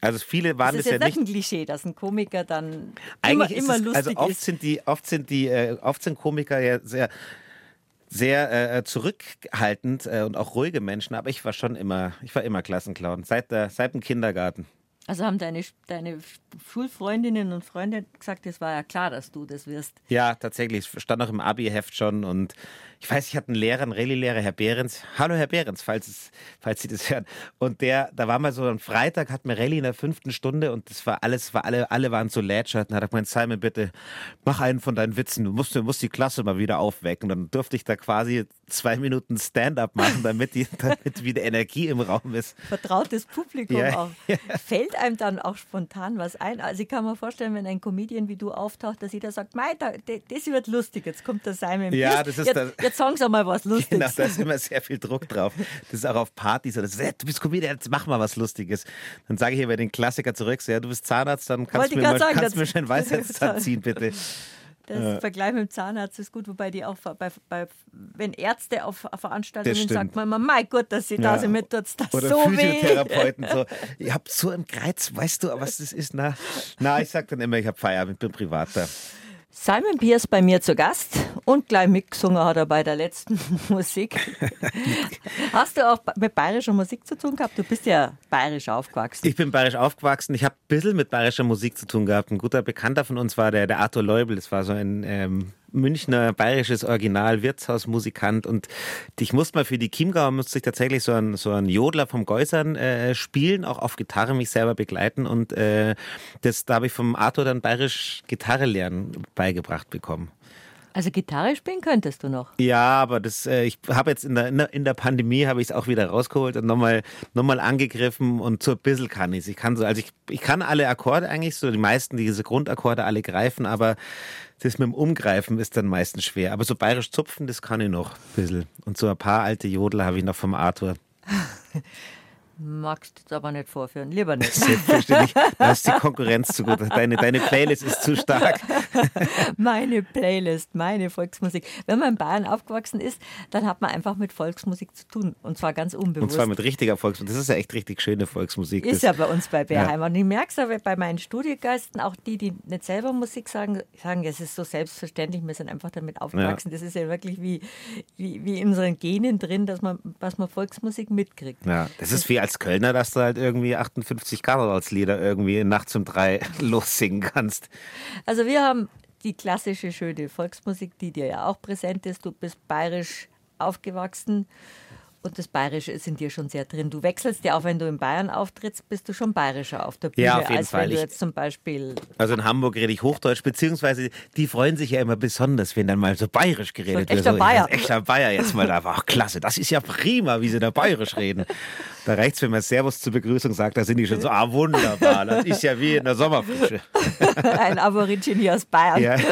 also viele waren Das das, ist ja jetzt nicht. ein Klischee, dass ein Komiker dann Eigentlich immer, immer ist es, lustig also oft ist. sind die, oft sind die, äh, oft sind Komiker ja sehr, sehr äh, zurückhaltend äh, und auch ruhige Menschen, aber ich war schon immer, ich war immer Klassenclown, seit, der, seit dem Kindergarten. Also haben deine, deine Schulfreundinnen und Freunde gesagt, es war ja klar, dass du das wirst. Ja, tatsächlich. Es stand auch im Abi-Heft schon. Und ich weiß, ich hatte einen Lehrer, einen Rallye-Lehrer, Herr Behrens. Hallo, Herr Behrens, falls, es, falls Sie das hören. Und der, da war mal so ein Freitag, hatten wir Rallye in der fünften Stunde und das war alles, war alle, alle waren so lätschert. Und hat er gemeint, Simon, bitte, mach einen von deinen Witzen. Du musst, du musst die Klasse mal wieder aufwecken. Und dann durfte ich da quasi zwei Minuten Stand-up machen, damit, die, damit wieder Energie im Raum ist. Vertrautes Publikum Ja, auch. Fällt einem dann auch spontan was ein? Also ich kann mir vorstellen, wenn ein Comedian wie du auftaucht, dass jeder sagt, Mei, da, das wird lustig, jetzt kommt der Simon. Ja, das ist jetzt, das- jetzt sagen sie mal was Genau, Lustiges. da ist immer sehr viel Druck drauf. Das ist auch auf Partys. so, ist, "Hey, du bist Comedian, jetzt mach mal was Lustiges. Dann sage ich bei den Klassiker zurück, so, ja, du bist Zahnarzt, dann kannst du mir, mal, sagen, kannst mir schon einen Weisheitszahn ziehen, bitte. Das Vergleich mit dem Zahnarzt ist gut, wobei die auch bei, bei, wenn Ärzte auf Veranstaltungen sagt man immer, mein Gott, dass sie da Ja. sind, mir tut's das Oder so weh. Physiotherapeuten so, ich hab so im Kreuz, weißt du, was das ist? Na, na ich sag dann immer, ich hab Feierabend, ich bin privat da. Simon Pierce bei mir zu Gast und gleich mitgesungen hat er bei der letzten Musik. Hast du auch mit bayerischer Musik zu tun gehabt? Du bist ja bayerisch aufgewachsen. Ich bin bayerisch aufgewachsen. Ich habe ein bisschen mit bayerischer Musik zu tun gehabt. Ein guter Bekannter von uns war der, der Arthur Leubel. Das war so ein ähm, Münchner bayerisches Original, Wirtshausmusikant. Und ich musste mal für die Chiemgauer musste ich tatsächlich so einen, so einen Jodler vom Geusern äh, spielen, auch auf Gitarre mich selber begleiten. Und äh, das, da habe ich vom Arthur dann bayerisch Gitarre lernen beigebracht bekommen. Also Gitarre spielen könntest du noch. Ja, aber das, äh, ich habe jetzt in der, in der, Pandemie habe ich es auch wieder rausgeholt und nochmal noch mal angegriffen und so ein bisschen kann ich Ich kann so, also ich, ich kann alle Akkorde eigentlich, so die meisten, diese Grundakkorde alle greifen, aber das mit dem Umgreifen ist dann meistens schwer. Aber so bayerisch zupfen, das kann ich noch ein bisschen. Und so ein paar alte Jodler habe ich noch vom Arthur. Magst du aber nicht vorführen. Lieber nicht. Selbstverständlich. Da ist die Konkurrenz zu gut. Deine, deine Playlist ist zu stark. meine Playlist, meine Volksmusik. Wenn man in Bayern aufgewachsen ist, dann hat man einfach mit Volksmusik zu tun. Und zwar ganz Und unbewusst. zwar mit richtiger Volksmusik. Das ist ja echt richtig schöne Volksmusik. Ist das, ja bei uns bei Bärheim. Und ich merke es aber bei meinen Studiogästen, auch die, die nicht selber Musik sagen, sagen, es ist so selbstverständlich, wir sind einfach damit aufgewachsen. Das ist ja wirklich wie, wie, wie in unseren Genen drin, dass man, was man Volksmusik mitkriegt. Ja, das ist wie als Kölner, dass du halt irgendwie 58 Karnevalslieder irgendwie nachts um drei lossingen kannst. Also wir haben die klassische schöne Volksmusik, die dir ja auch präsent ist. Du bist bayerisch aufgewachsen und das Bayerische ist in dir schon sehr drin. Du wechselst ja auch, wenn du in Bayern auftrittst, bist du schon bayerischer auf der Bühne, Ja, auf jeden als Fall. wenn du jetzt zum Beispiel Also in Hamburg rede ich Hochdeutsch, beziehungsweise die freuen sich ja immer besonders, wenn dann mal so bayerisch geredet So ein wird. echter So, Bayer. Echter Bayer jetzt mal da. Ach, klasse, das ist ja prima, wie sie da bayerisch reden. Da reicht es, wenn man Servus zur Begrüßung sagt, da sind die schon so, ah, wunderbar, das ist ja wie in der Sommerfrische. ein Aborigine aus Bayern. Ja.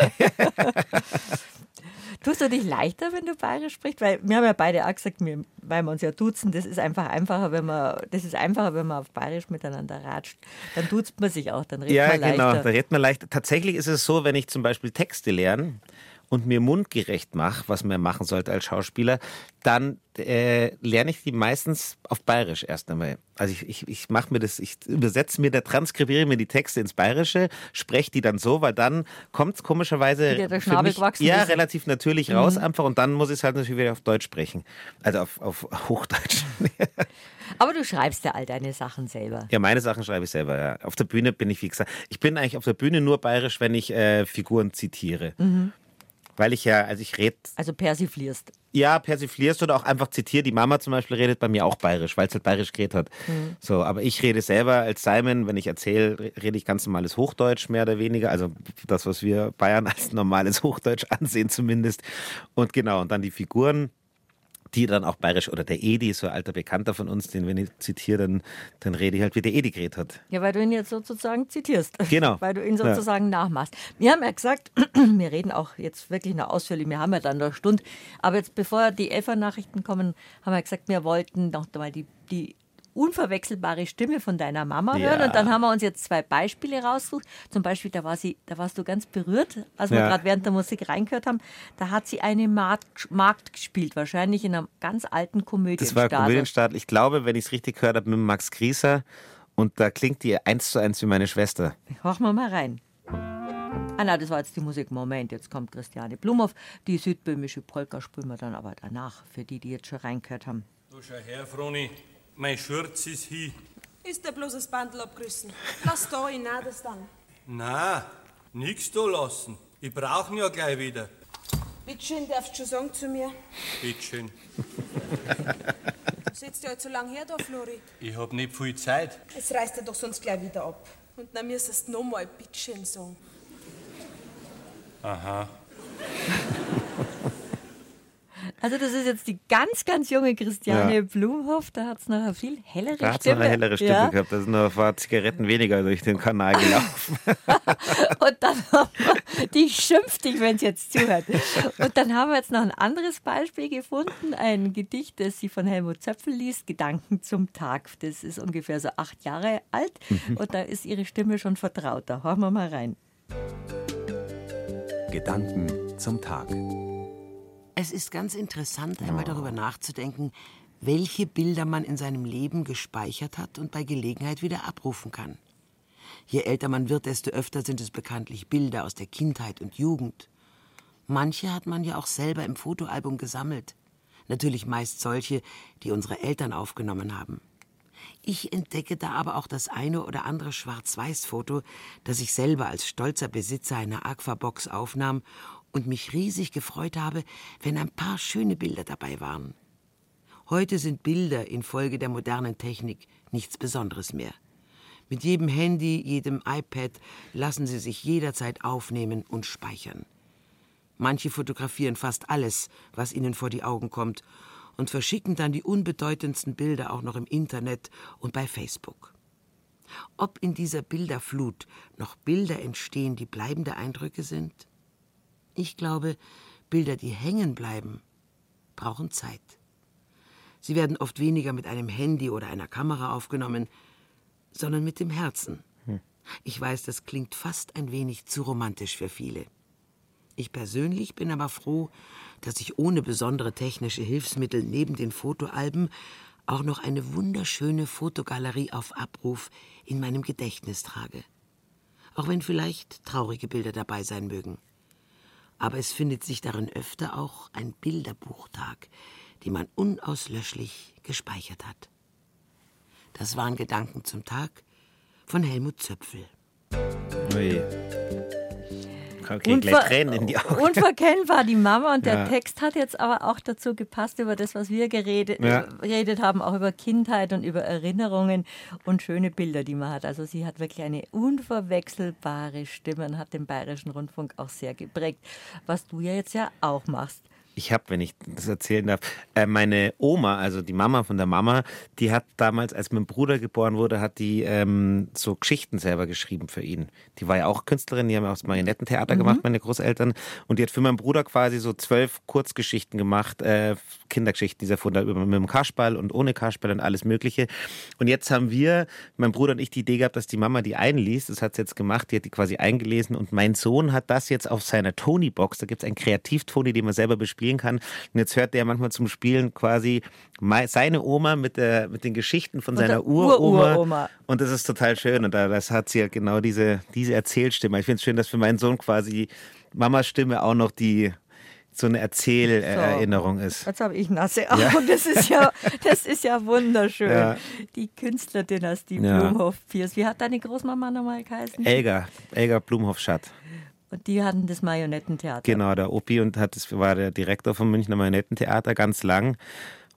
Tust du dich leichter, wenn du bayerisch sprichst? Weil wir haben ja beide auch gesagt, wir, weil wir uns ja duzen, das ist einfach einfacher, wenn man, das ist einfacher, wenn man auf bayerisch miteinander ratscht. Dann duzt man sich auch, dann redet Ja, man leichter. genau, da redet man leicht. Tatsächlich ist es so, wenn ich zum Beispiel Texte lerne und mir mundgerecht mache, was man machen sollte als Schauspieler, dann äh, lerne ich die meistens auf Bayerisch erst einmal. Also ich, ich, ich mache mir das, ich übersetze mir, da transkribiere mir die Texte ins Bayerische, spreche die dann so, weil dann kommt es komischerweise der für mich, ja, ist. relativ natürlich raus einfach und dann muss ich es halt natürlich wieder auf Deutsch sprechen. Also auf, auf Hochdeutsch. Aber du schreibst ja all deine Sachen selber. Ja, meine Sachen schreibe ich selber. Ja. Auf der Bühne bin ich, wie gesagt, ich bin eigentlich auf der Bühne nur bayerisch, wenn ich äh, Figuren zitiere. Weil ich ja, also ich rede, Also persiflierst. ja, persiflierst oder auch einfach zitiere. Die Mama zum Beispiel redet bei mir auch bayerisch, weil es halt bayerisch geredet hat. So, aber ich rede selber als Simon, wenn ich erzähle, re- rede ich ganz normales Hochdeutsch, mehr oder weniger. Also das, was wir Bayern als normales Hochdeutsch ansehen zumindest. Und genau, und dann die Figuren die dann auch bayerisch, oder der Edi, so ein alter Bekannter von uns, den wenn ich zitiere, dann, dann rede ich halt, wie der Edi geredet hat. Ja, weil du ihn jetzt sozusagen zitierst. Genau. weil du ihn Ja. sozusagen nachmachst. Wir haben ja gesagt, wir reden auch jetzt wirklich noch ausführlich, wir haben ja dann noch eine Stunde. Aber jetzt, bevor die Elfer-Nachrichten kommen, haben wir gesagt, wir wollten noch mal die, die unverwechselbare Stimme von deiner Mama Ja. hören. Und dann haben wir uns jetzt zwei Beispiele rausgesucht. Zum Beispiel, da, war sie, da warst du ganz berührt, als wir Ja. gerade während der Musik reingehört haben. Da hat sie eine Magd, Magd gespielt, wahrscheinlich in einer ganz alten Komödie. Das war Komödienstart. Ich glaube, wenn ich es richtig gehört habe, mit Max Grieser. Und da klingt die eins zu eins wie meine Schwester. Horchen wir mal rein. Ah, na, das war jetzt die Musik. Moment, jetzt kommt Christiane Blumhoff. Die südböhmische Polka spielen wir dann aber danach, für die, die jetzt schon reingehört haben. Du schau her, Froni, mein Schurz ist hi. Ist der bloß das Bandel abgerissen? Lass da, ich nah das dann. Na, nix da lassen. Ich brauch ihn ja gleich wieder. Bitteschön, darfst du schon sagen zu mir? Bitteschön. Sitzt du halt so lang her da, Flori? Ich hab nicht viel Zeit. Es reißt dir doch sonst gleich wieder ab. Und dann müsstest du nochmal Bitteschön sagen. Aha. Also, das ist jetzt die ganz, ganz junge Christiane Ja. Blumhoff. Da hat es noch eine viel hellere Da hat es Stimme. noch eine hellere Stimme ja. gehabt. Da sind noch ein paar Zigaretten weniger durch den Kanal gelaufen. Und dann haben wir, die schimpft dich, wenn sie jetzt zuhört. Und dann haben wir jetzt noch ein anderes Beispiel gefunden, ein Gedicht, das sie von Helmut Zöpfel liest, Gedanken zum Tag. Das ist ungefähr so acht Jahre alt und da ist ihre Stimme schon vertrauter. Hören wir mal rein. Gedanken zum Tag. Es ist ganz interessant, einmal darüber nachzudenken, welche Bilder man in seinem Leben gespeichert hat und bei Gelegenheit wieder abrufen kann. Je älter man wird, desto öfter sind es bekanntlich Bilder aus der Kindheit und Jugend. Manche hat man ja auch selber im Fotoalbum gesammelt. Natürlich meist solche, die unsere Eltern aufgenommen haben. Ich entdecke da aber auch das eine oder andere Schwarz-Weiß-Foto, das ich selber als stolzer Besitzer einer Aquabox aufnahm und mich riesig gefreut habe, wenn ein paar schöne Bilder dabei waren. Heute sind Bilder infolge der modernen Technik nichts Besonderes mehr. Mit jedem Handy, jedem iPad lassen sie sich jederzeit aufnehmen und speichern. Manche fotografieren fast alles, was ihnen vor die Augen kommt, und verschicken dann die unbedeutendsten Bilder auch noch im Internet und bei Facebook. Ob in dieser Bilderflut noch Bilder entstehen, die bleibende Eindrücke sind? Ich glaube, Bilder, die hängen bleiben, brauchen Zeit. Sie werden oft weniger mit einem Handy oder einer Kamera aufgenommen, sondern mit dem Herzen. Ich weiß, das klingt fast ein wenig zu romantisch für viele. Ich persönlich bin aber froh, dass ich ohne besondere technische Hilfsmittel neben den Fotoalben auch noch eine wunderschöne Fotogalerie auf Abruf in meinem Gedächtnis trage. Auch wenn vielleicht traurige Bilder dabei sein mögen. Aber es findet sich darin öfter auch ein Bilderbuchtag, den man unauslöschlich gespeichert hat. Das waren Gedanken zum Tag von Helmut Zöpfel. Ui. Okay, Unver- die. Unverkennbar die Mama und der Ja. Text hat jetzt aber auch dazu gepasst über das, was wir geredet, Ja. geredet haben, auch über Kindheit und über Erinnerungen und schöne Bilder, die man hat. Also sie hat wirklich eine unverwechselbare Stimme und hat den Bayerischen Rundfunk auch sehr geprägt, was du ja jetzt ja auch machst. Ich habe, wenn ich das erzählen darf, äh, meine Oma, also die Mama von der Mama, die hat damals, als mein Bruder geboren wurde, hat die ähm, so Geschichten selber geschrieben für ihn. Die war ja auch Künstlerin, die haben auch das Marionettentheater mhm. gemacht, meine Großeltern. Und die hat für meinen Bruder quasi so zwölf Kurzgeschichten gemacht, äh, Kindergeschichten, dieser Funder mit dem Kasperl und ohne Kasperl und alles Mögliche. Und jetzt haben wir, mein Bruder und ich, die Idee gehabt, dass die Mama die einliest. Das hat sie jetzt gemacht, die hat die quasi eingelesen. Und mein Sohn hat das jetzt auf seiner Tony-Box, da gibt es einen Kreativ-Tony, den man selber bespielt spielen kann. Und jetzt hört der manchmal zum Spielen quasi seine Oma mit, der, mit den Geschichten von seiner Uroma. Ur und das ist total schön. Und das hat sie ja genau diese, diese Erzählstimme. Ich finde es schön, dass für meinen Sohn quasi Mamas Stimme auch noch die so eine Erzählerinnerung so. ist. Jetzt habe ich nasse Augen. Ja. Das ist ja, das ist ja wunderschön. Ja. Die Künstlerdynastie ja. Blumhoff-Piers. Wie hat deine Großmama nochmal geheißen? Elga, Elga Blumhoff-Schatt. Und die hatten das Marionettentheater. Genau, der Opi und hat das war der Direktor vom Münchner Marionettentheater ganz lang.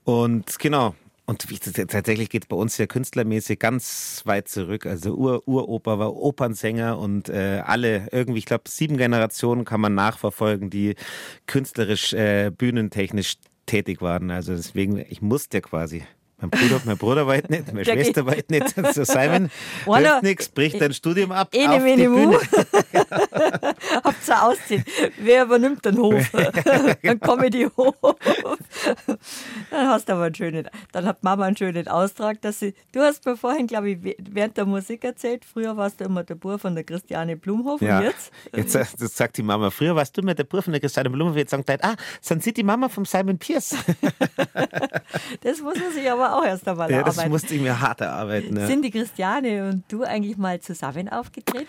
Und genau, und tatsächlich geht es bei uns ja künstlermäßig ganz weit zurück. Also Ur Uropa war Opernsänger und äh, alle irgendwie, ich glaube, sieben Generationen kann man nachverfolgen, die künstlerisch, äh, bühnentechnisch tätig waren. Also deswegen, ich musste quasi mein Bruder, mein Bruder weiß nicht, meine Schwester weiß nicht. So Simon, hilft nichts, bricht dein Studium ab. Ene, auf die Bühne. Habt ihr ausziehen. Wer übernimmt den Hof? dann komme die hoch. dann hast du aber einen schönen, dann hat Mama einen schönen Austrag, dass sie, du hast mir vorhin, glaube ich, während der Musik erzählt, früher warst du immer der Bur von der Christiane Blumhof ja. und jetzt? Jetzt das sagt die Mama, früher warst du immer der Bur von der Christiane Blumhof, jetzt sagt ah, sind sie die Mama von Simon Pierce. das muss man sich aber auch erst einmal ja, das musste ich mir hart erarbeiten. Ja. Sind die Christiane und du eigentlich mal zusammen aufgetreten?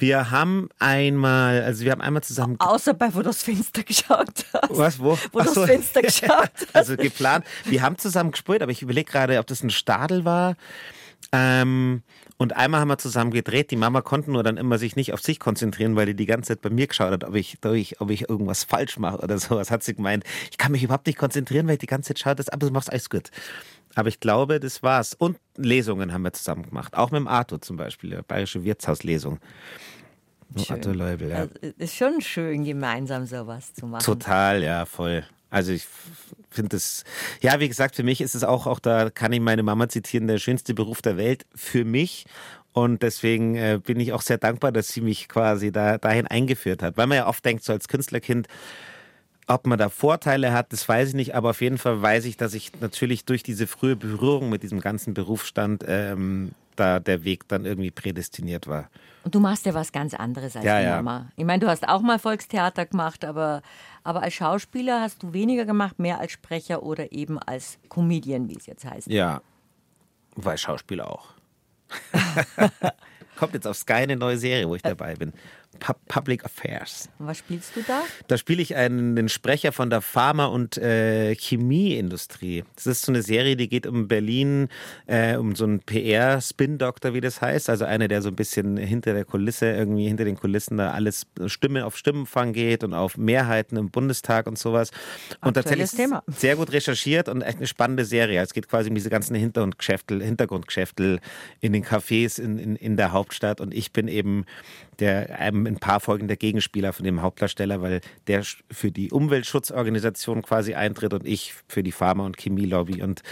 Wir haben einmal, also wir haben einmal zusammen. Außer bei, wo du das Fenster geschaut hast. Was, wo? Wo du das Fenster geschaut hast. Also geplant. Wir haben zusammen gespielt, aber ich überlege gerade, ob das ein Stadel war. Ähm, und einmal haben wir zusammen gedreht. Die Mama konnte nur dann immer sich nicht auf sich konzentrieren, weil die die ganze Zeit bei mir geschaut hat, ob ich, ob ich, ob ich irgendwas falsch mache oder sowas. Hat sie gemeint, ich kann mich überhaupt nicht konzentrieren, weil ich die ganze Zeit schaue, aber du machst alles gut. Aber ich glaube, das war's. Und Lesungen haben wir zusammen gemacht. Auch mit dem Arthur zum Beispiel, der Bayerische Wirtshauslesung. Arthur Leubel, ja. Also, ist schon schön, gemeinsam sowas zu machen. Total, ja, voll. Also ich finde es, ja, wie gesagt, für mich ist es auch, auch da kann ich meine Mama zitieren, der schönste Beruf der Welt für mich. Und deswegen äh, bin ich auch sehr dankbar, dass sie mich quasi da, dahin eingeführt hat. Weil man ja oft denkt, so als Künstlerkind, ob man da Vorteile hat, das weiß ich nicht, aber auf jeden Fall weiß ich, dass ich natürlich durch diese frühe Berührung mit diesem ganzen Berufsstand ähm, da der Weg dann irgendwie prädestiniert war. Und du machst ja was ganz anderes als ja, die ja. Mama. Ich meine, du hast auch mal Volkstheater gemacht, aber, aber als Schauspieler hast du weniger gemacht, mehr als Sprecher oder eben als Comedian, wie es jetzt heißt. Ja, weil Schauspieler auch. Kommt jetzt auf Sky eine neue Serie, wo ich dabei bin. Public Affairs. Und was spielst du da? Da spiele ich einen den Sprecher von der Pharma- und äh, Chemieindustrie. Das ist so eine Serie, die geht um Berlin, äh, um so einen PR-Spin-Doktor, wie das heißt. Also einer, der so ein bisschen hinter der Kulisse, irgendwie hinter den Kulissen da alles Stimme auf Stimmenfang geht und auf Mehrheiten im Bundestag und sowas. Und Aktuelles tatsächlich Thema. sehr gut recherchiert und echt eine spannende Serie. Es geht quasi um diese ganzen Hintergrundgeschäfte, Hintergrundgeschäfte in den Cafés in, in, in der Hauptstadt. Und ich bin eben der ähm, ein paar Folgen der Gegenspieler von dem Hauptdarsteller, weil der für die Umweltschutzorganisation quasi eintritt und ich für die Pharma- und Chemielobby und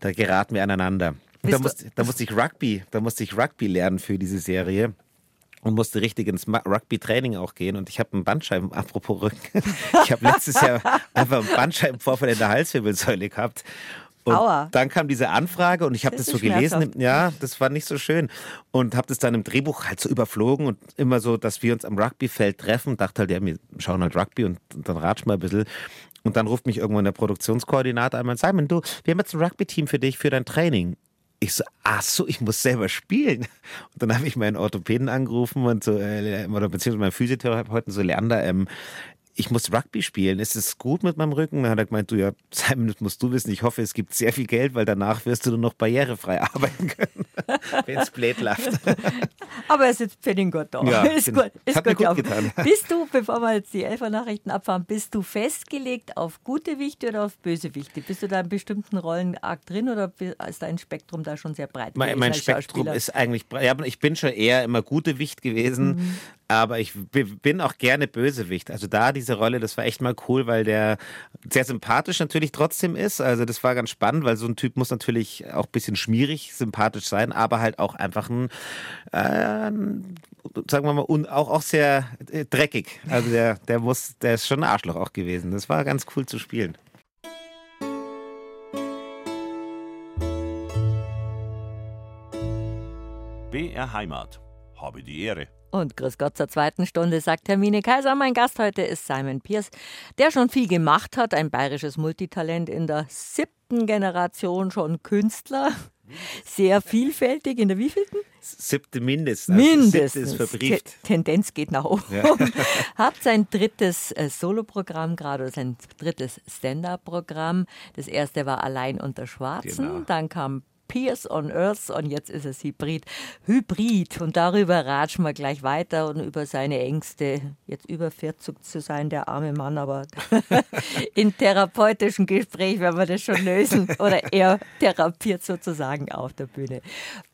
da geraten wir aneinander. da, musste, da musste ich Rugby, da musste ich Rugby lernen für diese Serie und musste richtig ins Rugby-Training auch gehen. Und ich habe einen Bandscheiben, apropos Rücken, ich habe letztes Jahr einfach einen Bandscheibenvorfall in der Halswirbelsäule gehabt. Und Aua. dann kam diese Anfrage und ich habe das, das so gelesen. Ja, das war nicht so schön. Und habe das dann im Drehbuch halt so überflogen und immer so, dass wir uns am Rugbyfeld treffen. Dachte halt, ja, wir schauen halt Rugby und, und dann ratsch mal ein bisschen. Und dann ruft mich irgendwann der Produktionskoordinator einmal, Simon, du, wir haben jetzt ein Rugby-Team für dich, für dein Training. Ich so, ach so, ich muss selber spielen. Und dann habe ich meinen Orthopäden angerufen und so, äh, oder beziehungsweise meinen Physiotherapeuten, so Leander, ähm, ich muss Rugby spielen. Ist es gut mit meinem Rücken? Dann hat er gemeint, du ja, Simon, das musst du wissen. Ich hoffe, es gibt sehr viel Geld, weil danach wirst du nur noch barrierefrei arbeiten können, wenn es blöd läuft. Aber es ist für den Gott da. Ja, ist gut. Ist hat gut, gut getan. Bist du, bevor wir jetzt die Elfer-Nachrichten abfahren, bist du festgelegt auf gute Wichte oder auf böse Wichte? Bist du da in bestimmten Rollen arg drin oder ist dein Spektrum da schon sehr breit? Mein, mein Spektrum ist eigentlich, ja, ich bin schon eher immer gute Wicht gewesen. Mhm aber ich bin auch gerne Bösewicht. Also da diese Rolle, das war echt mal cool, weil der sehr sympathisch natürlich trotzdem ist. Also das war ganz spannend, weil so ein Typ muss natürlich auch ein bisschen schmierig, sympathisch sein, aber halt auch einfach ein, äh, sagen wir mal, un, auch, auch sehr äh, dreckig. Also der, der muss, der ist schon ein Arschloch auch gewesen. Das war ganz cool zu spielen. BR Heimat. Habe die Ehre. Und Grüß Gott zur zweiten Stunde sagt Hermine Kaiser. Mein Gast heute ist Simon Pierce, der schon viel gemacht hat, ein bayerisches Multitalent in der siebten Generation, schon Künstler. Sehr vielfältig. In der wievielten? Siebte mindestens. Mindestens. Siebte ist verbrieft. Tendenz geht nach oben. Ja. Hat sein drittes äh, Soloprogramm gerade, oder sein drittes Stand-Up-Programm. Das erste war Allein unter Schwarzen. Genau. Dann kam Pierce on Earth und jetzt ist es Hybrid. Hybrid. Und darüber ratschen wir gleich weiter und über seine Ängste, jetzt über 40 zu sein, der arme Mann, aber in therapeutischem Gespräch werden wir das schon lösen. Oder er therapiert sozusagen auf der Bühne.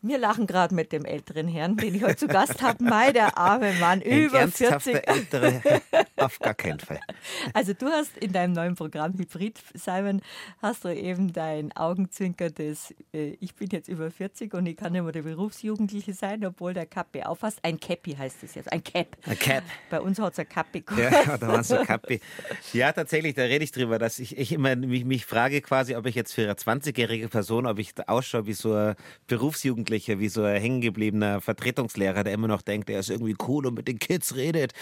Wir lachen gerade mit dem älteren Herrn, den ich heute zu Gast habe. Mai, der arme Mann, Ein über ernsthafter 40. ältere, auf gar keinen Fall. Also du hast in deinem neuen Programm Hybrid, Simon, hast du eben dein Augenzwinkerndes, äh, ich bin jetzt über 40 und ich kann immer der Berufsjugendliche sein, obwohl der Kappe aufhast. Ein Cappy heißt es jetzt, ein Cap. Ein Cap. Bei uns hat es ein Kappe Ja, da waren so Kappi. Ja, tatsächlich, da rede ich drüber, dass ich, ich immer mich, mich frage quasi, ob ich jetzt für eine 20-jährige Person, ob ich ausschaue wie so ein Berufsjugendlicher, wie so ein hängengebliebener Vertretungslehrer, der immer noch denkt, er ist irgendwie cool und mit den Kids redet.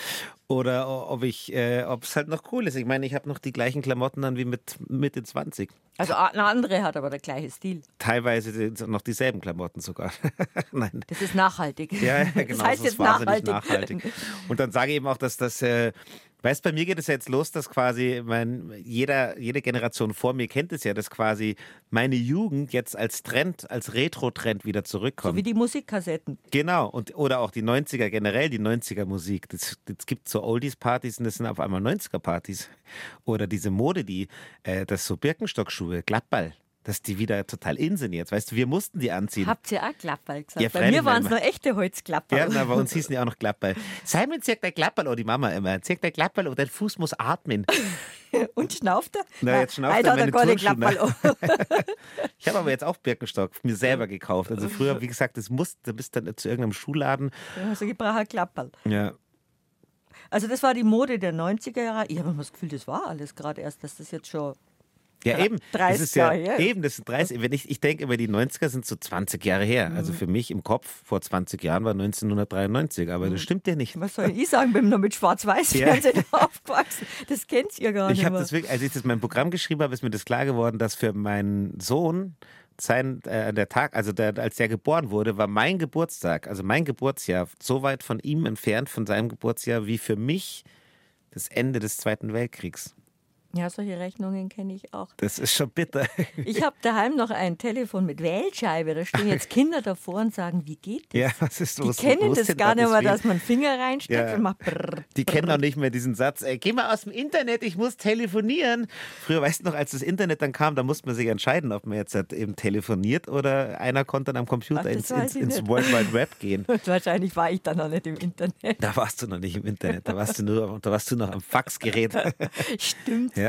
Oder ob ich, äh, ob es halt noch cool ist. Ich meine, ich habe noch die gleichen Klamotten an wie mit Mitte 20. Also eine andere hat aber der gleiche Stil. Teilweise noch dieselben Klamotten sogar. Nein. Das ist nachhaltig. Ja, genau. Das heißt so jetzt nachhaltig. nachhaltig. Und dann sage ich eben auch, dass das, äh, weißt bei mir geht es ja jetzt los, dass quasi mein, jeder, jede Generation vor mir kennt es ja, dass quasi meine Jugend jetzt als Trend, als Retro-Trend wieder zurückkommt. So wie die Musikkassetten. Genau, und, oder auch die 90er, generell die 90er Musik. Das, das gibt so Oldies-Partys und das sind auf einmal 90er-Partys. Oder diese Mode, die, äh, das so Birkenstockschuhe, Glattball, dass die wieder total in sind jetzt. Weißt du, wir mussten die anziehen. Habt ihr auch Klapperl gesagt? Ja, Bei mir waren es nur echte Holzklapperl. Ja, na, bei uns hießen die auch noch Klappball. Simon zirkt der Klappball, oh die Mama immer. Zirkt der Klappball, oh dein Fuß muss atmen. Und schnauft er? Na, jetzt schnauft Heute er hat er meine keine Turnschuhe. Klapperl. Ich habe aber jetzt auch Birkenstock mir selber gekauft. Also früher, wie gesagt, das musst, du bist dann zu irgendeinem Schuhladen. Hast du gebraucht ein Klapperl. Ja. Also das war die Mode der 90er Jahre. Ich habe immer das Gefühl, das war alles gerade erst, dass das jetzt schon Ja, eben. 30 das ist ja, her. Eben, das sind 30. Wenn ich, ich denke immer, die 90er sind so 20 Jahre her. Also Mhm. für mich im Kopf vor 20 Jahren war 1993, aber das stimmt ja nicht. Was soll ich sagen, bin noch mit Schwarz-Weiß-Fernsehen aufgewachsen. Das kennt ihr gar nicht Ich habe das wirklich, als ich das in meinem Programm geschrieben habe, ist mir das klar geworden, dass für meinen Sohn sein äh, der Tag, also der, als der geboren wurde, war mein Geburtstag, also mein Geburtsjahr, so weit von ihm entfernt von seinem Geburtsjahr wie für mich das Ende des Zweiten Weltkriegs. Ja, solche Rechnungen kenne ich auch. Das ist schon bitter. Ich habe daheim noch ein Telefon mit Wählscheibe. Da stehen jetzt Kinder davor und sagen, wie geht das? Ja, was ist Die los? kennen Wo ist das gar nicht mehr, dass man Finger reinsteckt Ja. und macht brrr. Die kennen auch nicht mehr diesen Satz, ey, geh mal aus dem Internet, ich muss telefonieren. Früher, weißt du noch, als das Internet dann kam, da musste man sich entscheiden, ob man jetzt halt eben telefoniert oder einer konnte dann am Computer Ach, ins, ins, ins. World Wide Web gehen. Und wahrscheinlich war ich dann noch nicht im Internet. Da warst du noch nicht im Internet, da warst du nur, da warst du noch am Faxgerät. Stimmt. Ja.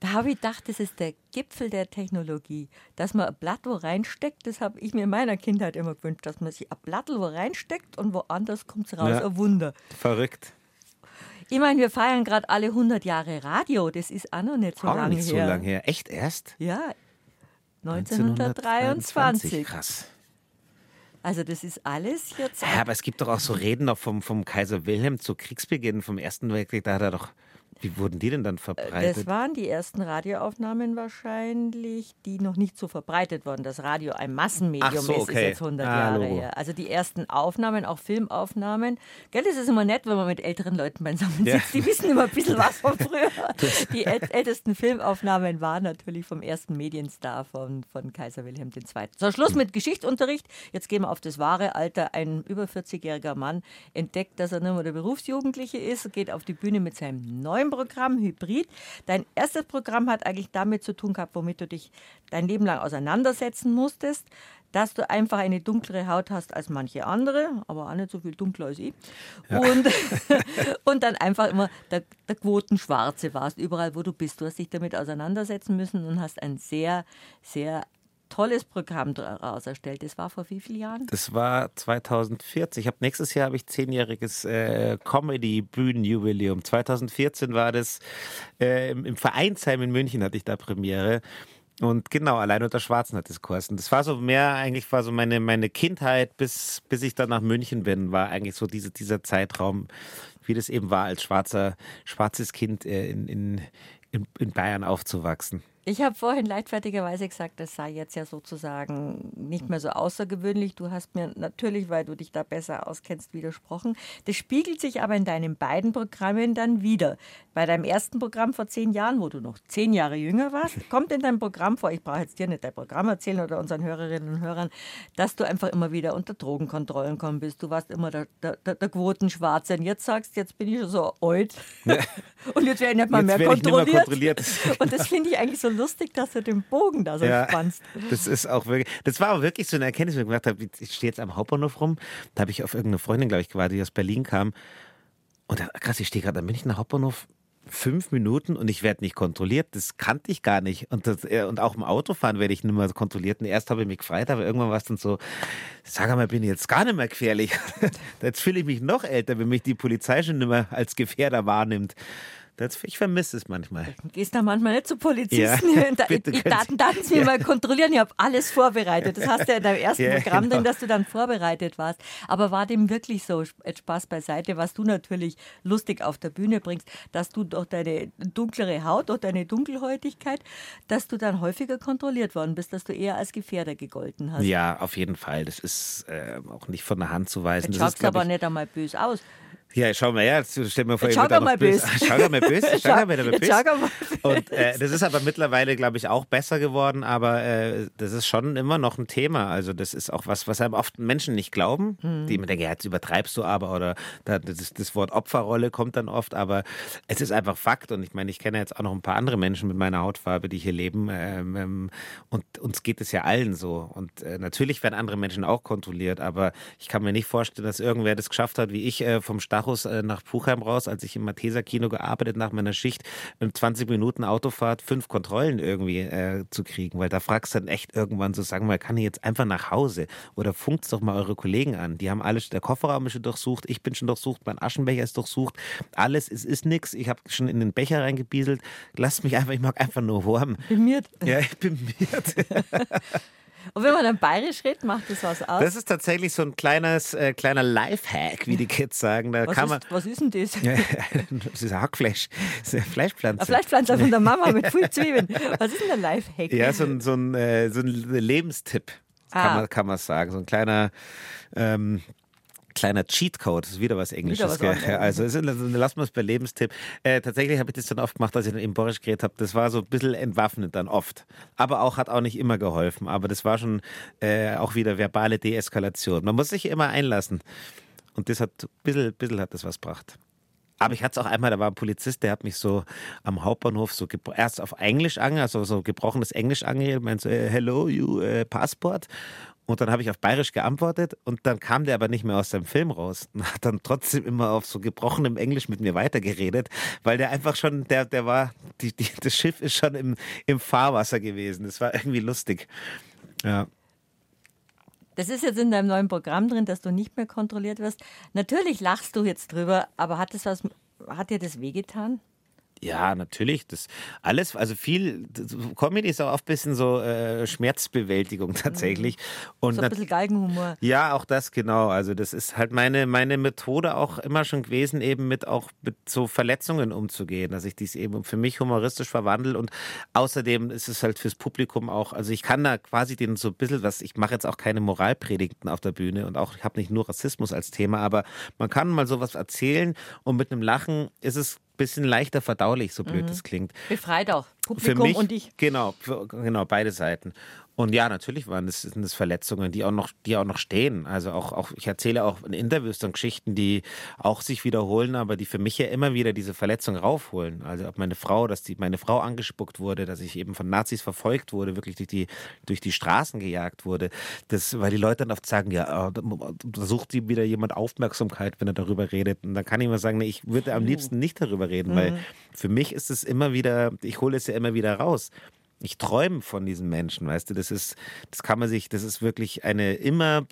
Da habe ich gedacht, das ist der Gipfel der Technologie. Dass man ein Blatt wo reinsteckt, das habe ich mir in meiner Kindheit immer gewünscht, dass man sich ein Blatt wo reinsteckt und woanders kommt es raus. Ja. Ein Wunder. Verrückt. Ich meine, wir feiern gerade alle 100 Jahre Radio. Das ist auch noch nicht so Auch lange nicht so her. lange her. Echt erst? Ja, 1923. Krass. Also das ist alles jetzt. Ja, aber es gibt doch auch so Reden noch vom, vom Kaiser Wilhelm zu Kriegsbeginn, vom Ersten Weltkrieg, da hat er doch, wie wurden die denn dann verbreitet? Das waren die ersten Radioaufnahmen wahrscheinlich, die noch nicht so verbreitet wurden. Das Radio ein Massenmedium so, ist, okay. ist jetzt 100 Ah, Jahre Logo. her. Also die ersten Aufnahmen, auch Filmaufnahmen. Gell, das ist immer nett, wenn man mit älteren Leuten beisammen Ja. sitzt. Die wissen immer ein bisschen was von früher. Die äl ältesten Filmaufnahmen waren natürlich vom ersten Medienstar von, von Kaiser Wilhelm II. So, Schluss mit Geschichtsunterricht. Jetzt gehen wir auf das wahre Alter. Ein über 40-jähriger Mann entdeckt, dass er nicht mehr der Berufsjugendliche ist, geht auf die Bühne mit seinem neuen Programm, Hybrid. Dein erstes Programm hat eigentlich damit zu tun gehabt, womit du dich dein Leben lang auseinandersetzen musstest dass du einfach eine dunklere Haut hast als manche andere, aber auch nicht so viel dunkler als ich. Ja. Und, und dann einfach immer der, der Quotenschwarze warst, überall wo du bist. Du hast dich damit auseinandersetzen müssen und hast ein sehr, sehr tolles Programm daraus erstellt. Das war vor wie vielen Jahren? Das war 2014. Ich habe nächstes Jahr habe ich zehnjähriges äh, Comedy-Bühnenjubiläum. 2014 war das äh, im, im Vereinsheim in München hatte ich da Premiere. Und genau, allein unter Schwarzen hat es geheißen. Das war so mehr, eigentlich war so meine, meine Kindheit, bis, bis ich dann nach München bin, war eigentlich so diese, dieser Zeitraum, wie das eben war, als schwarzer, schwarzes Kind äh, in, in, in Bayern aufzuwachsen. Ich habe vorhin leichtfertigerweise gesagt, das sei jetzt ja sozusagen nicht mehr so außergewöhnlich. Du hast mir natürlich, weil du dich da besser auskennst, widersprochen. Das spiegelt sich aber in deinen beiden Programmen dann wieder. Bei deinem ersten Programm vor zehn Jahren, wo du noch zehn Jahre jünger warst, kommt in deinem Programm vor, ich brauche jetzt dir nicht dein Programm erzählen oder unseren Hörerinnen und Hörern, dass du einfach immer wieder unter Drogenkontrollen kommen bist. Du warst immer der, der, der Quotenschwarze. Und jetzt sagst du, jetzt bin ich schon so alt. Ja. Und jetzt werde ich nicht mal jetzt mehr kontrolliert. kontrolliert. Und das finde ich eigentlich so lustig, dass du den Bogen da so ja, spannst. Das ist auch wirklich, das war auch wirklich so eine Erkenntnis, wo ich gedacht habe, ich stehe jetzt am Hauptbahnhof rum, da habe ich auf irgendeine Freundin, glaube ich, gewartet, die aus Berlin kam. Und da, krass, ich stehe gerade am Münchner Hauptbahnhof, fünf Minuten und ich werde nicht kontrolliert. Das kannte ich gar nicht. Und, das, äh, und auch im Autofahren werde ich nicht mehr kontrolliert. Und erst habe ich mich gefreut, aber irgendwann war es dann so, sag mal, bin ich jetzt gar nicht mehr gefährlich. jetzt fühle ich mich noch älter, wenn mich die Polizei schon nicht mehr als Gefährder wahrnimmt. Das, ich vermisse es manchmal. Gehst da manchmal nicht zu Polizisten. Ja, da, bitte, ich Daten, Daten Sie ja. mal kontrollieren. Ich habe alles vorbereitet. Das hast du ja in deinem ersten ja, Programm genau. drin, dass du dann vorbereitet warst. Aber war dem wirklich so, Spaß beiseite, was du natürlich lustig auf der Bühne bringst, dass du durch deine dunklere Haut, durch deine Dunkelhäutigkeit, dass du dann häufiger kontrolliert worden bist, dass du eher als Gefährder gegolten hast. Ja, auf jeden Fall. Das ist äh, auch nicht von der Hand zu weisen. Du schaust aber ich, nicht einmal böse aus. Ja, schau mal her, stell mir vor, ich schau mal böse. Schau mal böse. Schau mal böse. Und äh, das ist aber mittlerweile, glaube ich, auch besser geworden, aber äh, das ist schon immer noch ein Thema. Also das ist auch was, was einem oft Menschen nicht glauben, mhm. die immer denken, ja, jetzt übertreibst du aber oder das, das Wort Opferrolle kommt dann oft, aber es ist einfach Fakt und ich meine, ich kenne jetzt auch noch ein paar andere Menschen mit meiner Hautfarbe, die hier leben ähm, ähm und uns geht es ja allen so und äh, natürlich werden andere Menschen auch kontrolliert, aber ich kann mir nicht vorstellen, dass irgendwer das geschafft hat, wie ich äh, vom Start Stachus äh, nach Puchheim raus, als ich im Matheser Kino gearbeitet nach meiner Schicht, in 20 Minuten Autofahrt fünf Kontrollen irgendwie äh, zu kriegen, weil da fragst du dann echt irgendwann so, sagen mal, kann ich jetzt einfach nach Hause oder funkt doch mal eure Kollegen an. Die haben alles, der Kofferraum ist schon durchsucht, ich bin schon durchsucht, mein Aschenbecher ist durchsucht, alles, es ist nichts, ich habe schon in den Becher reingebieselt, lasst mich einfach, ich mag einfach nur warm. Bemiert. Ja, ich bin miert. Und wenn man dann bayerisch redet, macht das was aus? Das ist tatsächlich so ein kleines, äh, kleiner Lifehack, wie die Kids sagen. Da was, kann ist, man, was ist denn das? das ist Hackfleisch. Das ist eine Fleischpflanze. Eine Fleischpflanze von der Mama mit viel Zwiebeln. Was ist denn der Lifehack? Ja, so ein, so ein, äh, so ein Lebenstipp. Kann, ah. man, kann man sagen. So ein kleiner ähm, kleiner Cheatcode, das ist wieder was Englisches. Wieder was also, lassen wir es bei Lebenstipp. Äh, tatsächlich habe ich das dann oft gemacht, als ich dann eben Boris geredet habe. Das war so ein bisschen entwaffnet dann oft. Aber auch hat auch nicht immer geholfen. Aber das war schon äh, auch wieder verbale Deeskalation. Man muss sich immer einlassen. Und das hat ein bisschen, bisschen hat das was gebracht. Aber ich hatte es auch einmal, da war ein Polizist, der hat mich so am Hauptbahnhof so erst auf Englisch ange, also so gebrochenes Englisch angeredet, meinte so, äh, hello, you uh, passport. Und dann habe ich auf Bayerisch geantwortet und dann kam der aber nicht mehr aus seinem Film raus und hat dann trotzdem immer auf so gebrochenem Englisch mit mir weitergeredet, weil der einfach schon, der, der war, die, die, das Schiff ist schon im, im Fahrwasser gewesen. Das war irgendwie lustig. Ja. Das ist jetzt in deinem neuen Programm drin, dass du nicht mehr kontrolliert wirst. Natürlich lachst du jetzt drüber, aber hat das was, hat dir das wehgetan? Ja, natürlich. Das alles, also viel Comedy ist auch oft ein bisschen so äh, Schmerzbewältigung tatsächlich. Mhm. Und so ein bisschen Galgenhumor. Ja, auch das genau. Also das ist halt meine, meine Methode auch immer schon gewesen, eben mit auch mit so Verletzungen umzugehen, dass ich dies eben für mich humoristisch verwandle und außerdem ist es halt fürs Publikum auch, also ich kann da quasi denen so ein bisschen was, ich mache jetzt auch keine Moralpredigten auf der Bühne und auch, ich habe nicht nur Rassismus als Thema, aber man kann mal sowas erzählen und mit einem Lachen ist es bisschen leichter verdaulich, so blöd mhm. das klingt. Befreit auch. Publikum für mich, und dich. Genau, für, genau, beide Seiten. Und ja, natürlich waren das, sind das Verletzungen, die auch noch, die auch noch stehen. Also auch, auch, ich erzähle auch in Interviews dann Geschichten, die auch sich wiederholen, aber die für mich ja immer wieder diese Verletzung raufholen. Also ob meine Frau, dass die, meine Frau angespuckt wurde, dass ich eben von Nazis verfolgt wurde, wirklich durch die, durch die Straßen gejagt wurde. Das, weil die Leute dann oft sagen, ja, da sucht die wieder jemand Aufmerksamkeit, wenn er darüber redet. Und dann kann ich immer sagen, nee, ich würde am liebsten nicht darüber reden, mhm. weil für mich ist es immer wieder, ich hole es ja immer wieder raus ich träume von diesen Menschen, weißt du, das ist, das kann man sich, das ist wirklich eine immer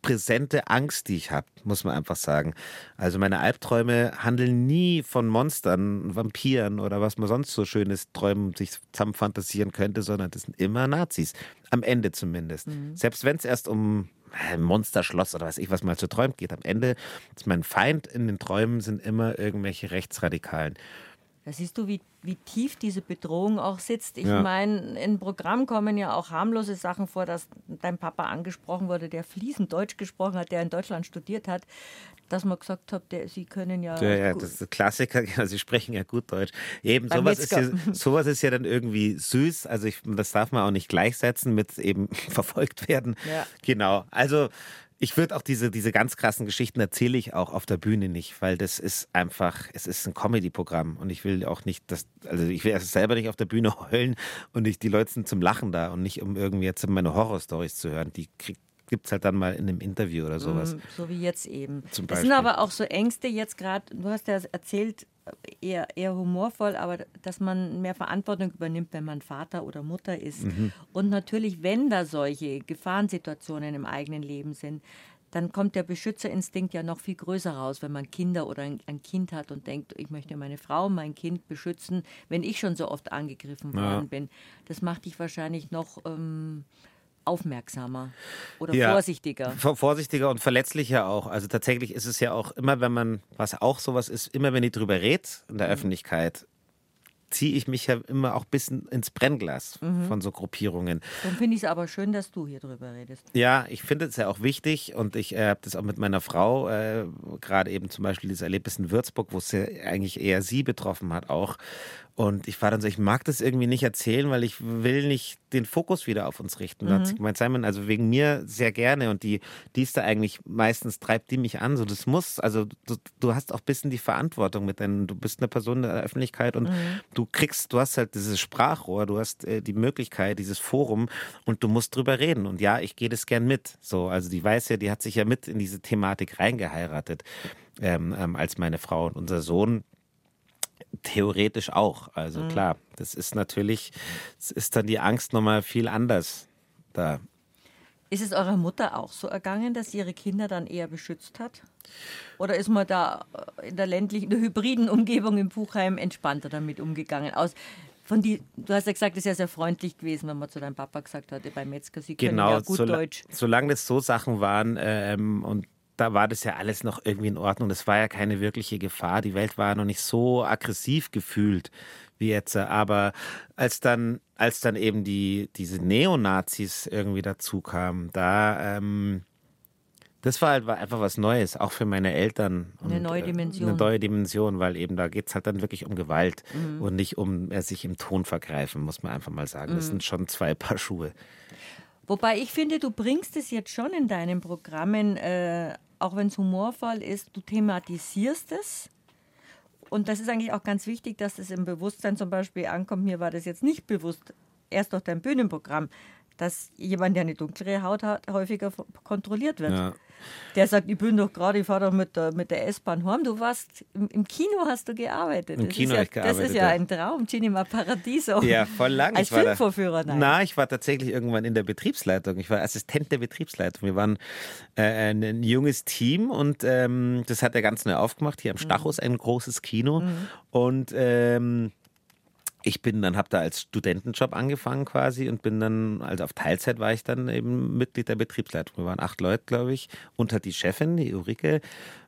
präsente Angst, die ich habe, muss man einfach sagen. Also meine Albträume handeln nie von Monstern, Vampiren oder was man sonst so schönes träumen, sich zusammen fantasieren könnte, sondern das sind immer Nazis. Am Ende zumindest. Mhm. Selbst wenn es erst um ein äh, Monsterschloss oder was ich was mal zu träumt geht. Am Ende ist mein Feind in den Träumen sind immer irgendwelche Rechtsradikalen. Da siehst du, wie, wie tief diese Bedrohung auch sitzt. Ich ja. meine, im Programm kommen ja auch harmlose Sachen vor, dass dein Papa angesprochen wurde, der fließend Deutsch gesprochen hat, der in Deutschland studiert hat, dass man gesagt hat, der, sie können ja. Ja, ja das ist Klassiker, ja, sie sprechen ja gut Deutsch. Eben, sowas ist, ja, sowas ist ja dann irgendwie süß. Also, ich, das darf man auch nicht gleichsetzen mit eben verfolgt werden. Ja. Genau. Also, ich würde auch diese, diese ganz krassen Geschichten erzähle ich auch auf der Bühne nicht, weil das ist einfach, es ist ein Comedy-Programm und ich will auch nicht, dass, also ich will selber nicht auf der Bühne heulen und ich, die Leute sind zum Lachen da und nicht um irgendwie jetzt meine Horror-Stories zu hören. Die gibt es halt dann mal in einem Interview oder sowas. Mm, so wie jetzt eben. Zum Das sind aber auch so Ängste jetzt gerade, du hast ja erzählt, eher, eher humorvoll, aber dass man mehr Verantwortung übernimmt, wenn man Vater oder Mutter ist. Mhm. Und natürlich, wenn da solche Gefahrensituationen im eigenen Leben sind, dann kommt der Beschützerinstinkt ja noch viel größer raus, wenn man Kinder oder ein, Kind hat und denkt, ich möchte meine Frau, mein Kind beschützen, wenn ich schon so oft angegriffen worden ja. bin. Das macht dich wahrscheinlich noch ähm, aufmerksamer oder ja, vorsichtiger. Vorsichtiger und verletzlicher auch. Also tatsächlich ist es ja auch immer, wenn man, was auch sowas ist, immer wenn ich drüber rede in der mhm. Öffentlichkeit, ziehe ich mich ja immer auch ein bisschen ins Brennglas mhm. von so Gruppierungen. Dann finde ich es aber schön, dass du hier drüber redest. Ja, ich finde es ja auch wichtig und ich äh, habe das auch mit meiner Frau, äh, gerade eben zum Beispiel dieses Erlebnis in Würzburg, wo es ja eigentlich eher sie betroffen hat auch. Und ich war dann so, ich mag das irgendwie nicht erzählen, weil ich will nicht den Fokus wieder auf uns richten. Mhm. Da hat sie gemeint, Simon, also wegen mir sehr gerne und die, die ist da eigentlich, meistens treibt die mich an. So, das muss, also du, du hast auch ein bisschen die Verantwortung mit deinen, du bist eine Person in der Öffentlichkeit und mhm. du kriegst, du hast halt dieses Sprachrohr, du hast äh, die Möglichkeit, dieses Forum und du musst drüber reden. Und ja, ich gehe das gern mit. So, also die weiß ja, die hat sich ja mit in diese Thematik reingeheiratet ähm, ähm, als meine Frau und unser Sohn theoretisch auch. Also mhm. klar, das ist natürlich, es ist dann die Angst nochmal viel anders da. Ist es eurer Mutter auch so ergangen, dass sie ihre Kinder dann eher beschützt hat? Oder ist man da äh, in der ländlichen, in der hybriden Umgebung im Buchheim entspannter damit umgegangen? Aus, von die, du hast ja gesagt, es ist ja sehr freundlich gewesen, wenn man zu deinem Papa gesagt hatte, beim Metzger, sie können genau, ja gut sola Deutsch. Solange das so Sachen waren ähm, und da war das ja alles noch irgendwie in Ordnung. Das war ja keine wirkliche Gefahr. Die Welt war noch nicht so aggressiv gefühlt wie jetzt. Aber als dann, als dann eben die, diese Neonazis irgendwie dazu kamen, da, ähm, das war halt einfach was Neues, auch für meine Eltern. Eine neue Dimension. Eine neue Dimension, weil eben da geht es halt dann wirklich um Gewalt mhm. und nicht um äh, sich im Ton vergreifen, muss man einfach mal sagen. Das mhm. sind schon zwei Paar Schuhe. Wobei ich finde, du bringst es jetzt schon in deinen Programmen, äh, auch wenn es humorvoll ist, du thematisierst es. Und das ist eigentlich auch ganz wichtig, dass es im Bewusstsein zum Beispiel ankommt. Mir war das jetzt nicht bewusst, erst durch dein Bühnenprogramm, dass jemand, der eine dunklere Haut hat, häufiger kontrolliert wird. Ja. Der sagt, ich bin doch gerade, ich fahre doch mit der, mit der S-Bahn heim. Du warst, im, im, Kino hast du gearbeitet. Im das Kino ja, ich gearbeitet. Das ist ja ein Traum, Cinema Paradiso. Ja, voll lang. Als Filmvorführer, nein. Na, ich war tatsächlich irgendwann in der Betriebsleitung. Ich war Assistent der Betriebsleitung. Wir waren äh, ein, ein, junges Team und ähm, das hat er ganz neu aufgemacht. Hier am mhm. Stachus ein großes Kino. Mhm. Und ähm, ich bin dann, habe da als Studentenjob angefangen quasi und bin dann, also auf Teilzeit war ich dann eben Mitglied der Betriebsleitung. Wir waren acht Leute, glaube ich, halt die Chefin, die Ulrike.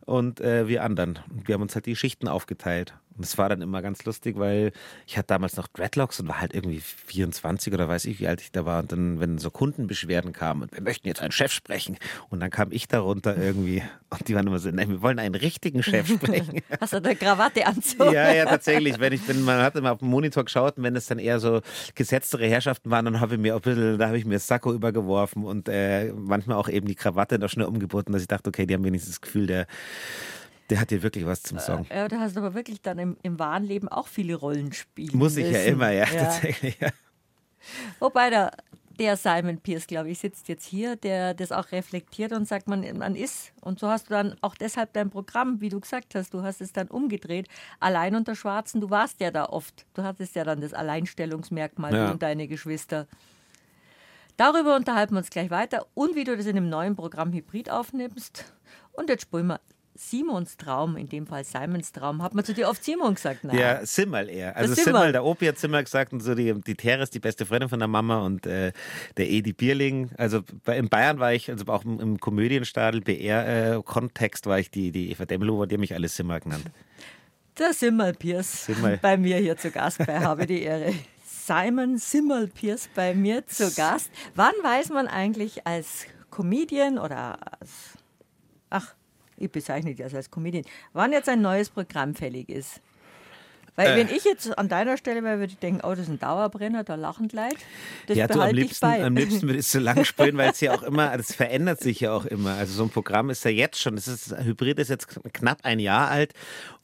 Und äh, wir anderen. Und wir haben uns halt die Schichten aufgeteilt. Und es war dann immer ganz lustig, weil ich hatte damals noch Dreadlocks und war halt irgendwie 24 oder weiß ich, wie alt ich da war. Und dann, wenn so Kundenbeschwerden kamen und wir möchten jetzt einen Chef sprechen. Und dann kam ich darunter irgendwie und die waren immer so, nein, wir wollen einen richtigen Chef sprechen. Hast du eine Krawatte anzogen? Ja, ja, tatsächlich. Wenn ich bin, man hat immer auf dem Monitor geschaut und wenn es dann eher so gesetztere Herrschaften waren, dann habe ich mir ein bisschen, da habe ich mir das Sakko übergeworfen und äh, manchmal auch eben die Krawatte noch schnell umgeboten, dass ich dachte, okay, die haben wenigstens das Gefühl, der der hat dir wirklich was zum Song. Äh, ja, du hast aber wirklich dann im, im wahren Leben auch viele Rollen spielen Muss ich müssen. ja immer, ja, Ja. tatsächlich. Ja. Wobei der, der Simon Pierce, glaube ich, sitzt jetzt hier, der das auch reflektiert und sagt, man, man ist. Und so hast du dann auch deshalb dein Programm, wie du gesagt hast, du hast es dann umgedreht. Allein unter Schwarzen, du warst ja da oft. Du hattest ja dann das Alleinstellungsmerkmal, Ja. und deine Geschwister. Darüber unterhalten wir uns gleich weiter und wie du das in dem neuen Programm Hybrid aufnimmst. Und jetzt spielen wir Simons Traum, in dem Fall Simons Traum. Hat man zu dir oft Simon gesagt? Nein. Ja, Simmerl eher. Also. Simmerl, der Opi hat Simmerl gesagt und so die, die Teres, die beste Freundin von der Mama und äh, der Edi Bierling. Also bei, in Bayern war ich, also auch im, im Komödienstadel, BR-Kontext war ich die, die Eva Demlover, die haben mich alle Simmerl genannt. Der Simmerl Pierce Simmerl. bei mir hier zu Gast bei Habe die Ehre. Simon Simmerl Pierce bei mir zu Gast. Wann weiß man eigentlich als Comedian oder als, ach, ich bezeichne dich als, als Comedian, wann jetzt ein neues Programm fällig ist? Weil Äh. wenn ich jetzt an deiner Stelle wäre, würde ich denken, oh, das ist ein Dauerbrenner, da lachen Leute. Das ja, du am liebsten, bei. am liebsten würde ich so lang spielen, weil es ja auch immer, das verändert sich ja auch immer. Also so ein Programm ist ja jetzt schon, das ist, Hybrid ist jetzt knapp ein Jahr alt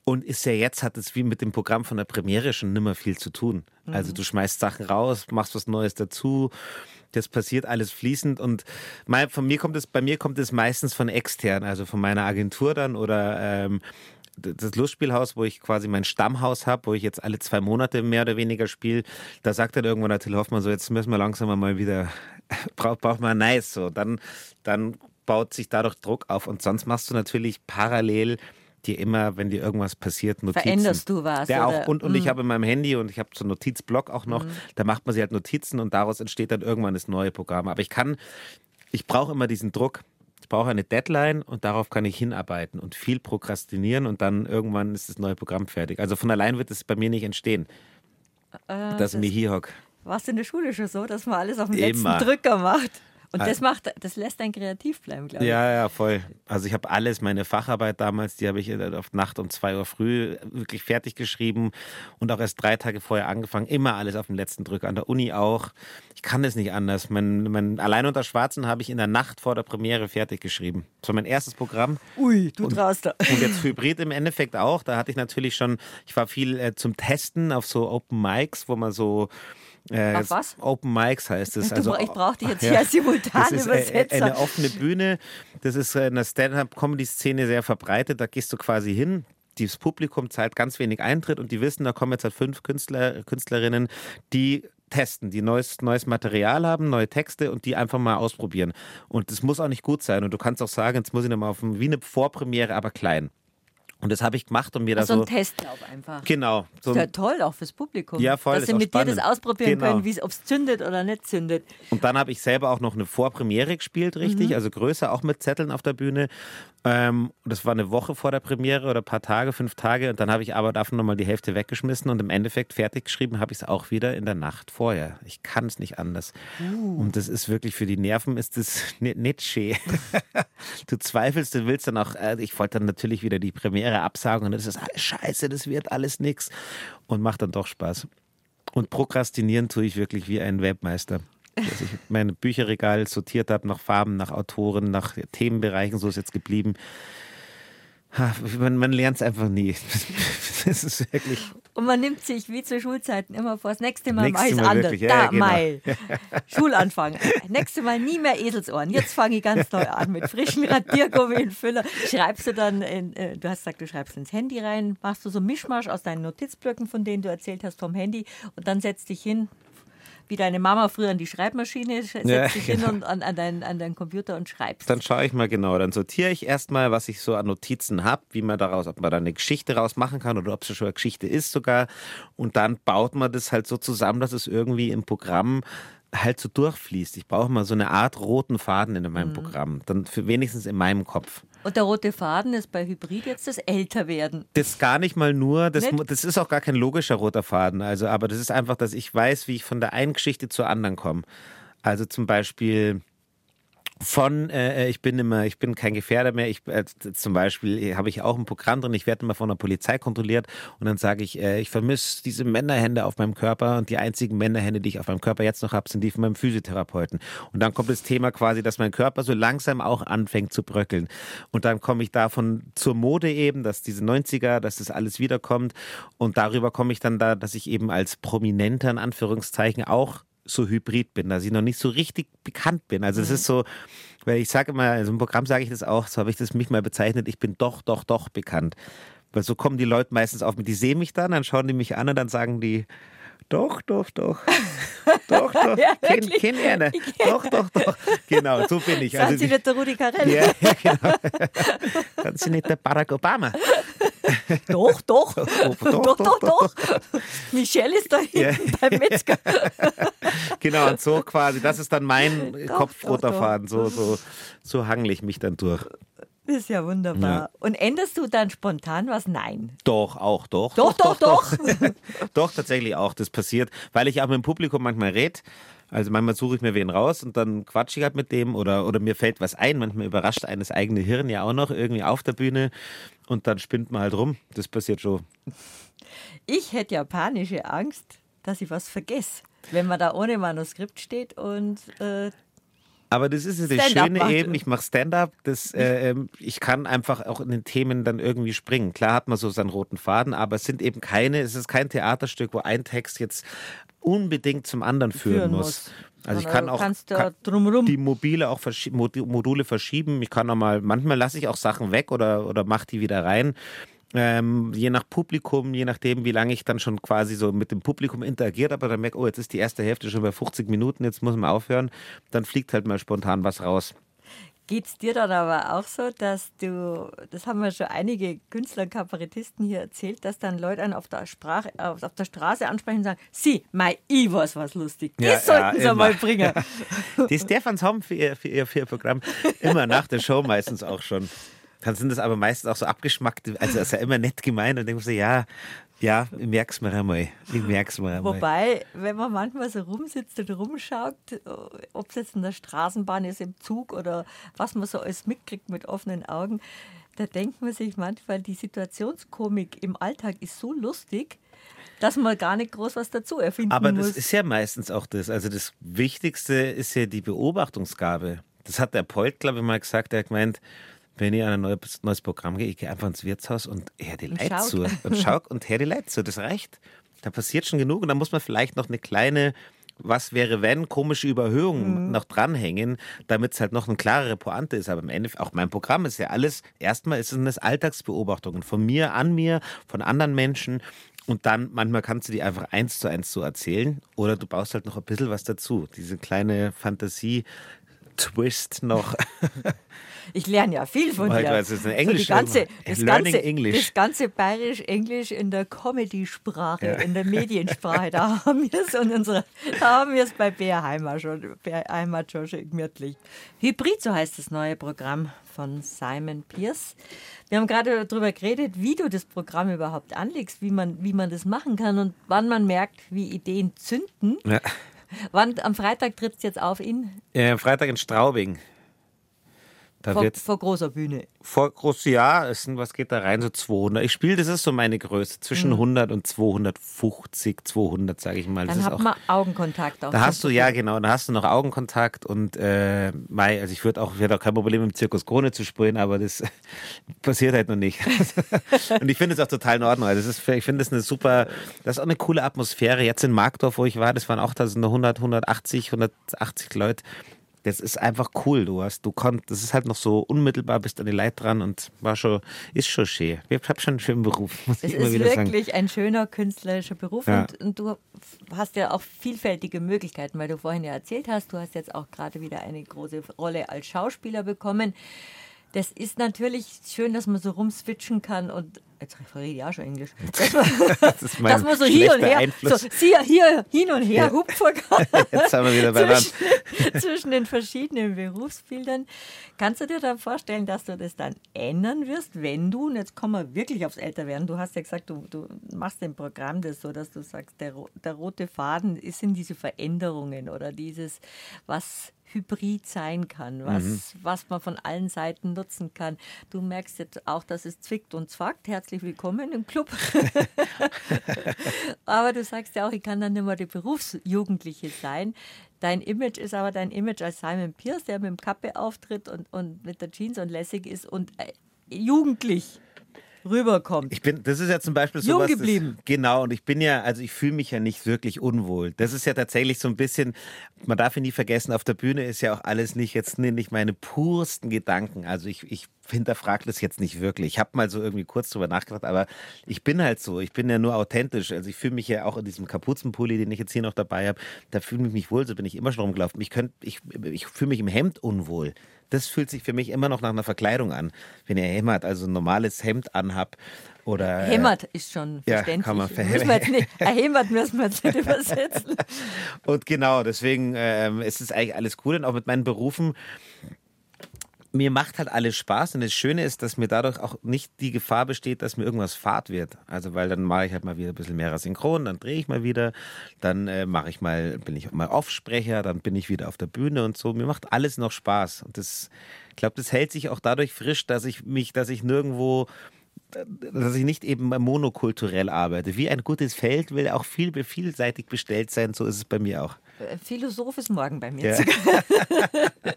und ist ja jetzt, hat es wie mit dem Programm von der Premiere schon nimmer viel zu tun. Also du schmeißt Sachen raus, machst was Neues dazu. Das passiert alles fließend und mein, von mir kommt es, bei mir kommt es meistens von extern, also von meiner Agentur dann oder ähm, das Lustspielhaus, wo ich quasi mein Stammhaus habe, wo ich jetzt alle zwei Monate mehr oder weniger spiele, da sagt dann irgendwann der Till Hoffmann so, jetzt müssen wir langsam mal wieder, braucht braucht man nice so. Dann, dann baut sich dadurch Druck auf und sonst machst du natürlich parallel dir immer, wenn dir irgendwas passiert, Notizen. Veränderst du was, Der oder? auch, und, und ich Mm. habe in meinem Handy und ich habe so einen Notizblock auch noch, da macht man sich halt Notizen und daraus entsteht dann irgendwann das neue Programm. Aber ich kann, ich brauche immer diesen Druck. Ich brauche eine Deadline und darauf kann ich hinarbeiten und viel prokrastinieren und dann irgendwann ist das neue Programm fertig. Also von allein wird es bei mir nicht entstehen, Äh, dass ich mir hier hock. Warst du in der Schule schon so, dass man alles auf den Immer. letzten Drücker macht? Und Ah. das macht, das lässt einen kreativ bleiben, glaube ich. Ja, ja, voll. Also ich habe alles, meine Facharbeit damals, die habe ich äh, auf Nacht um zwei Uhr früh wirklich fertig geschrieben und auch erst drei Tage vorher angefangen. Immer alles auf den letzten Drücker. An der Uni auch. Ich kann das nicht anders. Mein, mein Allein unter Schwarzen habe ich in der Nacht vor der Premiere fertig geschrieben. Das war mein erstes Programm. Ui, du Und- traust da. Und jetzt Hybrid im Endeffekt auch. Da hatte ich natürlich schon, ich war viel äh, zum Testen auf so Open Mics, wo man so. Äh, Auf was? Open Mics heißt es. Also, ich brauch dich jetzt ja, hier als Simultanübersetzer. Das ist äh, äh, eine offene Bühne. Das ist in der Stand-up-Comedy-Szene sehr verbreitet. Da gehst du quasi hin. Das Publikum zahlt ganz wenig Eintritt und die wissen, da kommen jetzt halt fünf Künstler, Künstlerinnen, die testen, die neues, neues Material haben, neue Texte und die einfach mal ausprobieren. Und das muss auch nicht gut sein. Und du kannst auch sagen, jetzt muss ich nochmal auf wie eine Vorpremiere, aber klein. Und das habe ich gemacht und mir da Also so. ein Testlauf einfach. Genau. So ist ja toll, auch fürs Publikum. Ja, voll, Dass sie mit dir das spannend. ausprobieren Genau. können, ob es zündet oder nicht zündet. Und dann habe ich selber auch noch eine Vorpremiere gespielt, richtig, Mhm. also größer, auch mit Zetteln auf der Bühne. Ähm, das war eine Woche vor der Premiere oder ein paar Tage, fünf Tage. Und dann habe ich aber davon nochmal die Hälfte weggeschmissen und im Endeffekt fertig geschrieben habe ich es auch wieder in der Nacht vorher. Ich kann es nicht anders. Uh. Und das ist wirklich für die Nerven ist das ni- nicht schön. du zweifelst, du willst dann auch, äh, ich wollte dann natürlich wieder die Premiere absagen und das ist alles scheiße, das wird alles nix. Und macht dann doch Spaß. Und prokrastinieren tue ich wirklich wie ein Webmeister. Dass ich mein Bücherregal sortiert habe nach Farben, nach Autoren, nach Themenbereichen, so ist jetzt geblieben. Man, man lernt es einfach nie. Das ist wirklich. Und man nimmt sich wie zu Schulzeiten immer vor, das nächste Mal mache ich es Mal anders. ja, da, ja, genau. Mai. Schulanfang. Nächste Mal nie mehr Eselsohren. Jetzt fange ich ganz neu an mit frischen Radiergummi und Füller. Schreibst du dann, in, äh, du hast gesagt, du schreibst ins Handy rein, machst du so einen Mischmasch aus deinen Notizblöcken, von denen du erzählt hast vom Handy und dann setzt dich hin, wie deine Mama früher an die Schreibmaschine, setzt Ja, dich hin genau. und an, an, deinen, an deinen Computer und schreibst. Dann schaue ich mal genau. Dann sortiere ich erstmal, was ich so an Notizen habe, wie man daraus, ob man da eine Geschichte raus machen kann oder ob es schon eine Geschichte ist sogar. Und dann baut man das halt so zusammen, dass es irgendwie im Programm halt so durchfließt. Ich brauche mal so eine Art roten Faden in meinem Programm. Dann für wenigstens in meinem Kopf. Und der rote Faden ist bei Hybrid jetzt das Älterwerden. Das gar nicht mal nur, das, das ist auch gar kein logischer roter Faden. Also, aber das ist einfach, dass ich weiß, wie ich von der einen Geschichte zur anderen komme. Also zum Beispiel von äh, ich bin immer, ich bin kein Gefährder mehr. Ich äh, zum Beispiel habe ich auch ein Programm drin. Ich werde immer von der Polizei kontrolliert und dann sage ich, äh, ich vermisse diese Männerhände auf meinem Körper und die einzigen Männerhände, die ich auf meinem Körper jetzt noch habe, sind die von meinem Physiotherapeuten. Und dann kommt das Thema quasi, dass mein Körper so langsam auch anfängt zu bröckeln. Und dann komme ich davon zur Mode eben, dass diese 90er, dass das alles wiederkommt. Und darüber komme ich dann da, dass ich eben als Prominenter in Anführungszeichen auch so hybrid bin, dass ich noch nicht so richtig bekannt bin. Also es mhm. ist so, weil ich sage immer, also im Programm sage ich das auch, so habe ich das mich mal bezeichnet, ich bin doch, doch, doch bekannt. Weil so kommen die Leute meistens auf mich, die sehen mich dann, dann schauen die mich an und dann sagen die, doch, doch, doch. Doch, doch. ja, kenn, kenn einer. Doch, doch, doch. Genau, so bin ich. Sind also, Sie nicht der Rudi Carell? Ja, ja genau. Sind Sie nicht der Barack Obama? doch, doch. Doch, doch, doch. Michelle ist da hinten beim Metzger. genau, und so quasi, das ist dann mein doch, Kopfroter Faden. So, so, so hangle ich mich dann durch. Das ist ja wunderbar. Und änderst du dann spontan was? Nein. Doch, auch, doch. Doch, doch, doch. Doch, doch. doch tatsächlich auch. Das passiert, weil ich auch mit dem Publikum manchmal rede. Also manchmal suche ich mir wen raus und dann quatsche ich halt mit dem oder, oder mir fällt was ein. Manchmal überrascht eines eigene Hirn ja auch noch irgendwie auf der Bühne und dann spinnt man halt rum. Das passiert schon. Ich hätte ja panische Angst, dass ich was vergesse, wenn man da ohne Manuskript steht und äh, aber das ist das Schöne eben, ich mache Stand-up, äh, ähm, ich kann einfach auch in den Themen dann irgendwie springen. Klar hat man so seinen roten Faden, aber es sind eben keine, es ist kein Theaterstück, wo ein Text jetzt unbedingt zum anderen führen, führen muss. muss. Also ich kann auch kann die Mobile auch verschi Module verschieben. Ich kann auch mal, manchmal lasse ich auch Sachen weg oder, oder mache die wieder rein. Ähm, je nach Publikum, je nachdem, wie lange ich dann schon quasi so mit dem Publikum interagiert habe, dann merke, oh, jetzt ist die erste Hälfte schon bei 50 Minuten, jetzt muss man aufhören, dann fliegt halt mal spontan was raus. Geht es dir dann aber auch so, dass du, das haben wir schon einige Künstler und Kabarettisten hier erzählt, dass dann Leute einen auf der, Sprache, auf der Straße ansprechen und sagen, sie, mein, ich weiß was lustig, das ja, sollten ja, sie mal bringen. Die Stefans haben für ihr, für, ihr, für ihr Programm immer nach der Show meistens auch schon. Dann sind das aber meistens auch so abgeschmackt, also das ist ja immer nett gemeint und denke so, ja, ja, ich merk's mir einmal. Ich merk's mir einmal. Wobei, wenn man manchmal so rumsitzt und rumschaut, ob es jetzt in der Straßenbahn ist, im Zug oder was man so alles mitkriegt mit offenen Augen, da denkt man sich manchmal, die Situationskomik im Alltag ist so lustig, dass man gar nicht groß was dazu erfinden Aber muss. Aber das ist ja meistens auch das. Also das Wichtigste ist ja die Beobachtungsgabe. Das hat der Polt, glaube ich, mal gesagt. Er hat gemeint, wenn ich an ein neues, neues Programm gehe, ich gehe einfach ins Wirtshaus und her die Leute zu. Und schau und her die Leute zu. Das reicht. Da passiert schon genug und da muss man vielleicht noch eine kleine was wäre wenn, komische Überhöhungen mhm. noch dranhängen, damit es halt noch eine klarere Pointe ist. Aber im Endeffekt, auch mein Programm ist ja alles, erstmal ist es Alltagsbeobachtungen von mir, an mir, von anderen Menschen. Und dann, manchmal kannst du die einfach eins zu eins so erzählen oder du baust halt noch ein bisschen was dazu. Diese kleine Fantasie-Twist noch. Ich lerne ja viel von dir. Das ist ein Englisch. So ganze, das, Learning ganze, English. das ganze Bayerisch-Englisch in der Comedy-Sprache, ja. in der Mediensprache, da haben wir es und unsere, da haben wir es bei Bär Heimat schon, Bär Heimat schon gemütlich. Hybrid, so heißt das neue Programm von Simon Pierce. Wir haben gerade darüber geredet, wie du das Programm überhaupt anlegst, wie man, wie man das machen kann und wann man merkt, wie Ideen zünden. Ja. Wann, am Freitag tritt es jetzt auf in? Ja, am Freitag in Straubing. Da vor, vor, großer Bühne. Vor groß, ja, sind, was geht da rein? So 200. Ich spiele, das ist so meine Größe. Zwischen mhm. 100 und 250, 200, sage ich mal. Das Dann hat man Augenkontakt auch. Da hast du, ja, genau, da hast du noch Augenkontakt und, äh, Mai, also ich würde auch, ich auch kein Problem im Zirkus Krone zu spielen, aber das passiert halt noch nicht. und ich finde es auch total in Ordnung. Also ist, ich finde es eine super, das ist auch eine coole Atmosphäre. Jetzt in Markdorf, wo ich war, das waren auch da sind 100, 180, 180 Leute das ist einfach cool. Du hast, du konntest, das ist halt noch so unmittelbar, bist an die Leute dran und war schon, ist schon schön. Ich habe schon einen schönen Beruf. Muss es ist wirklich sagen. ein schöner künstlerischer Beruf ja. und, und, du hast ja auch vielfältige Möglichkeiten, weil du vorhin ja erzählt hast, du hast jetzt auch gerade wieder eine große Rolle als Schauspieler bekommen. Das ist natürlich schön, dass man so rumswitchen kann und jetzt rede ich auch schon Englisch. Das ist mein dass man so hier und her, Einfluss. so hier, hier, hin und her Ja. hupfen kann. Jetzt sind wir wieder bei zwischen, zwischen den verschiedenen Berufsbildern. Kannst du dir dann vorstellen, dass du das dann ändern wirst, wenn du, und jetzt kommen wir wirklich aufs Älterwerden, du hast ja gesagt, du, du machst im Programm das so, dass du sagst, der, der rote Faden ist in diese Veränderungen oder dieses, was hybrid sein kann, was, Mhm. was man von allen Seiten nutzen kann. Du merkst jetzt auch, dass es zwickt und zwackt. Herzlich willkommen im Club. aber du sagst ja auch, ich kann dann nicht mehr die Berufsjugendliche sein. Dein Image ist aber dein Image als Simon Pierce, der mit dem Kappe auftritt und, und mit der Jeans und lässig ist und äh, jugendlich rüberkommt. Ich bin, das ist ja zum Beispiel so Jung was, geblieben. Das, genau, und ich bin ja, also ich fühle mich ja nicht wirklich unwohl. Das ist ja tatsächlich so ein bisschen, man darf ja nie vergessen, auf der Bühne ist ja auch alles nicht jetzt nicht meine pursten Gedanken. Also ich, ich hinterfrage das jetzt nicht wirklich. Ich habe mal so irgendwie kurz drüber nachgedacht, aber ich bin halt so, ich bin ja nur authentisch. Also ich fühle mich ja auch in diesem Kapuzenpulli, den ich jetzt hier noch dabei habe, da fühle ich mich wohl, so bin ich immer schon rumgelaufen. Ich, könnt, ich, ich fühle mich im Hemd unwohl. Das fühlt sich für mich immer noch nach einer Verkleidung an. Wenn ihr hämmert, also ein normales Hemd anhabt oder... äh, Hämmert ist schon ja, verständlich. kann man ein Hämmert müssen wir jetzt nicht übersetzen. Und genau, deswegen ähm, ist es eigentlich alles cool. Und auch mit meinen Berufen, mir macht halt alles Spaß. Und das Schöne ist, dass mir dadurch auch nicht die Gefahr besteht, dass mir irgendwas fad wird. Also, weil dann mache ich halt mal wieder ein bisschen mehr synchron, dann drehe ich mal wieder, dann äh, mache ich mal, bin ich mal Aufsprecher, dann bin ich wieder auf der Bühne und so. Mir macht alles noch Spaß. Und das, ich glaube, das hält sich auch dadurch frisch, dass ich mich, dass ich nirgendwo dass ich nicht eben monokulturell arbeite. Wie ein gutes Feld will auch viel vielseitig bestellt sein, so ist es bei mir auch. Äh, Philosoph ist morgen bei mir. Ja.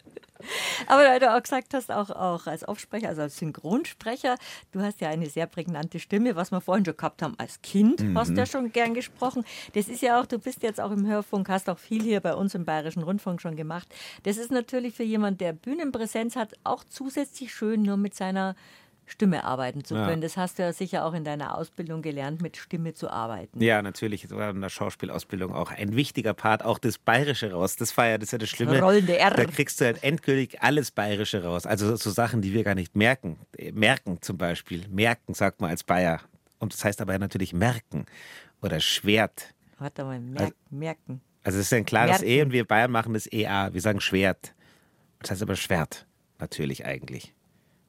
Aber weil du auch gesagt hast, auch, auch als Aufsprecher, also als Synchronsprecher, du hast ja eine sehr prägnante Stimme, was wir vorhin schon gehabt haben als Kind, Mhm. hast du ja schon gern gesprochen. Das ist ja auch, du bist jetzt auch im Hörfunk, hast auch viel hier bei uns im Bayerischen Rundfunk schon gemacht. Das ist natürlich für jemanden, der Bühnenpräsenz hat, auch zusätzlich schön, nur mit seiner Stimme arbeiten zu Ja. können. Das hast du ja sicher auch in deiner Ausbildung gelernt, mit Stimme zu arbeiten. Ja, natürlich. Das war in der Schauspielausbildung auch ein wichtiger Part, auch das Bayerische raus. Das war ja, das ist ja das Schlimme. rollende R. Da kriegst du halt endgültig alles Bayerische raus. Also so Sachen, die wir gar nicht merken. Äh, Merken zum Beispiel. Merken sagt man als Bayer. Und das heißt aber natürlich merken. Oder Schwert. Warte mal, merk, Also- merken. Also es ist ein klares Merken. E und wir Bayern machen das EA. Wir sagen Schwert. Das heißt aber Schwert. Natürlich eigentlich.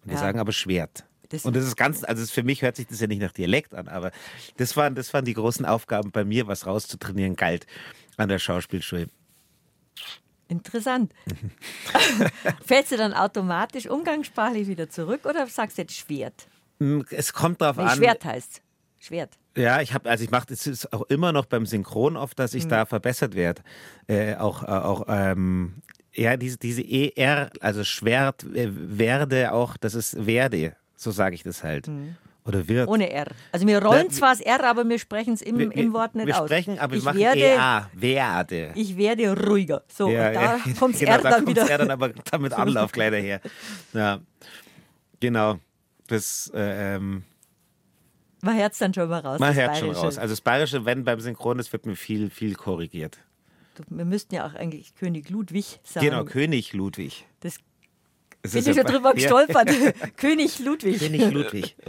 Und wir Ja. sagen aber Schwert. Das- und das ist ganz, also für mich hört sich das ja nicht nach Dialekt an, aber das waren, das waren die großen Aufgaben bei mir, was rauszutrainieren galt an der Schauspielschule. Interessant. Fällst du dann automatisch umgangssprachlich wieder zurück oder sagst du jetzt Schwert? Hm, Es kommt drauf Wenn an. Schwert heißt. Schwert. Ja, ich habe, also ich mache das ist auch immer noch beim Synchron oft, dass ich Mhm. da verbessert werde. Äh, auch, äh, auch, ähm, ja, diese, diese ER, also Schwert, äh, werde auch, das ist werde, so sage ich das halt. Oder wird. Mhm. Ohne R. Also wir rollen Ja, zwar das R, aber wir sprechen es im, wir, im Wort nicht wir aus. sprechen, aber wir ich machen werde, EA, werde. Ich werde ruhiger. So, ja, und da ja, kommt genau, R da dann wieder. R dann aber dann mit Anlauf gleich daher. Ja, genau. Das, äh, ähm, Man hört es dann schon mal raus. man hört schon raus. Also das Bayerische, wenn beim Synchron, das wird mir viel, viel korrigiert. Wir müssten ja auch eigentlich König Ludwig sagen. Genau, König Ludwig. Das bin ist ich schon ja- drüber Ja. gestolpert. König Ludwig. König Ludwig.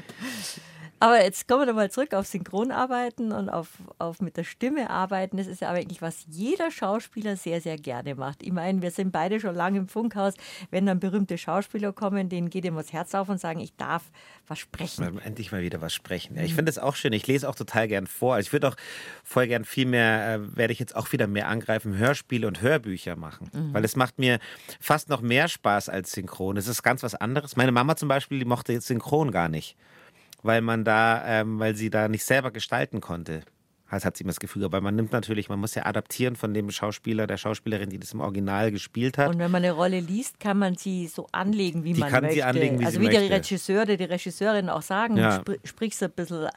Aber jetzt kommen wir nochmal zurück auf Synchronarbeiten und auf, auf mit der Stimme arbeiten. Das ist ja eigentlich, was jeder Schauspieler sehr, sehr gerne macht. Ich meine, wir sind beide schon lange im Funkhaus. Wenn dann berühmte Schauspieler kommen, denen geht ihm das Herz auf und sagen, ich darf was sprechen. Mal Endlich mal wieder was sprechen. Ja, ich Mhm. finde das auch schön. Ich lese auch total gern vor. Ich würde auch voll gern viel mehr, äh, werde ich jetzt auch wieder mehr angreifen, Hörspiele und Hörbücher machen. Mhm. Weil es macht mir fast noch mehr Spaß als Synchron. Es ist ganz was anderes. Meine Mama zum Beispiel, die mochte jetzt Synchron gar nicht. Weil man da, ähm, weil sie da nicht selber gestalten konnte. Das hat sie immer das Gefühl. Aber man nimmt natürlich, man muss ja adaptieren von dem Schauspieler, der Schauspielerin, die das im Original gespielt hat. Und wenn man eine Rolle liest, kann man sie so anlegen, wie Die man kann sie möchte. anlegen, wie also sie wie der möchte. Regisseur oder die Regisseurin auch sagen, Ja. spr sprichst du ein bisschen,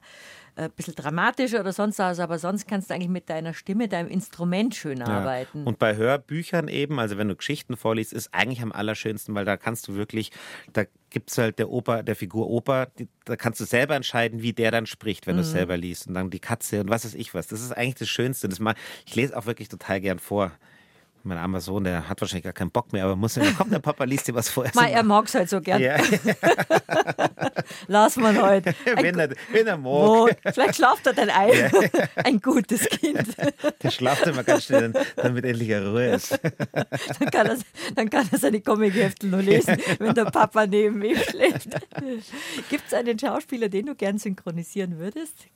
ein bisschen dramatischer oder sonst was, aber sonst kannst du eigentlich mit deiner Stimme, deinem Instrument schön Ja. arbeiten. Und bei Hörbüchern eben, also wenn du Geschichten vorliest, ist eigentlich am allerschönsten, weil da kannst du wirklich, da gibt es halt der Opa, der Figur Opa, die, da kannst du selber entscheiden, wie der dann spricht, wenn du es Mhm. selber liest. Und dann die Katze und was weiß ich was. Das ist eigentlich das Schönste. Das mal, ich lese auch wirklich total gern vor. Mein armer Sohn, der hat wahrscheinlich gar keinen Bock mehr, aber muss ja, komm, der Papa liest dir was vor. Mal, er mag es halt so gern. Ja. Lass mal heute. wenn, er, wenn er mag. Vielleicht schlaft er dann ein. Ja. Ein gutes Kind. Der schlaft immer ganz schnell, damit endlich er Ruhe ist. Dann kann er, dann kann er seine Comichefte nur lesen, wenn der Papa neben ihm schläft. Gibt es einen Schauspieler, den du gern synchronisieren würdest?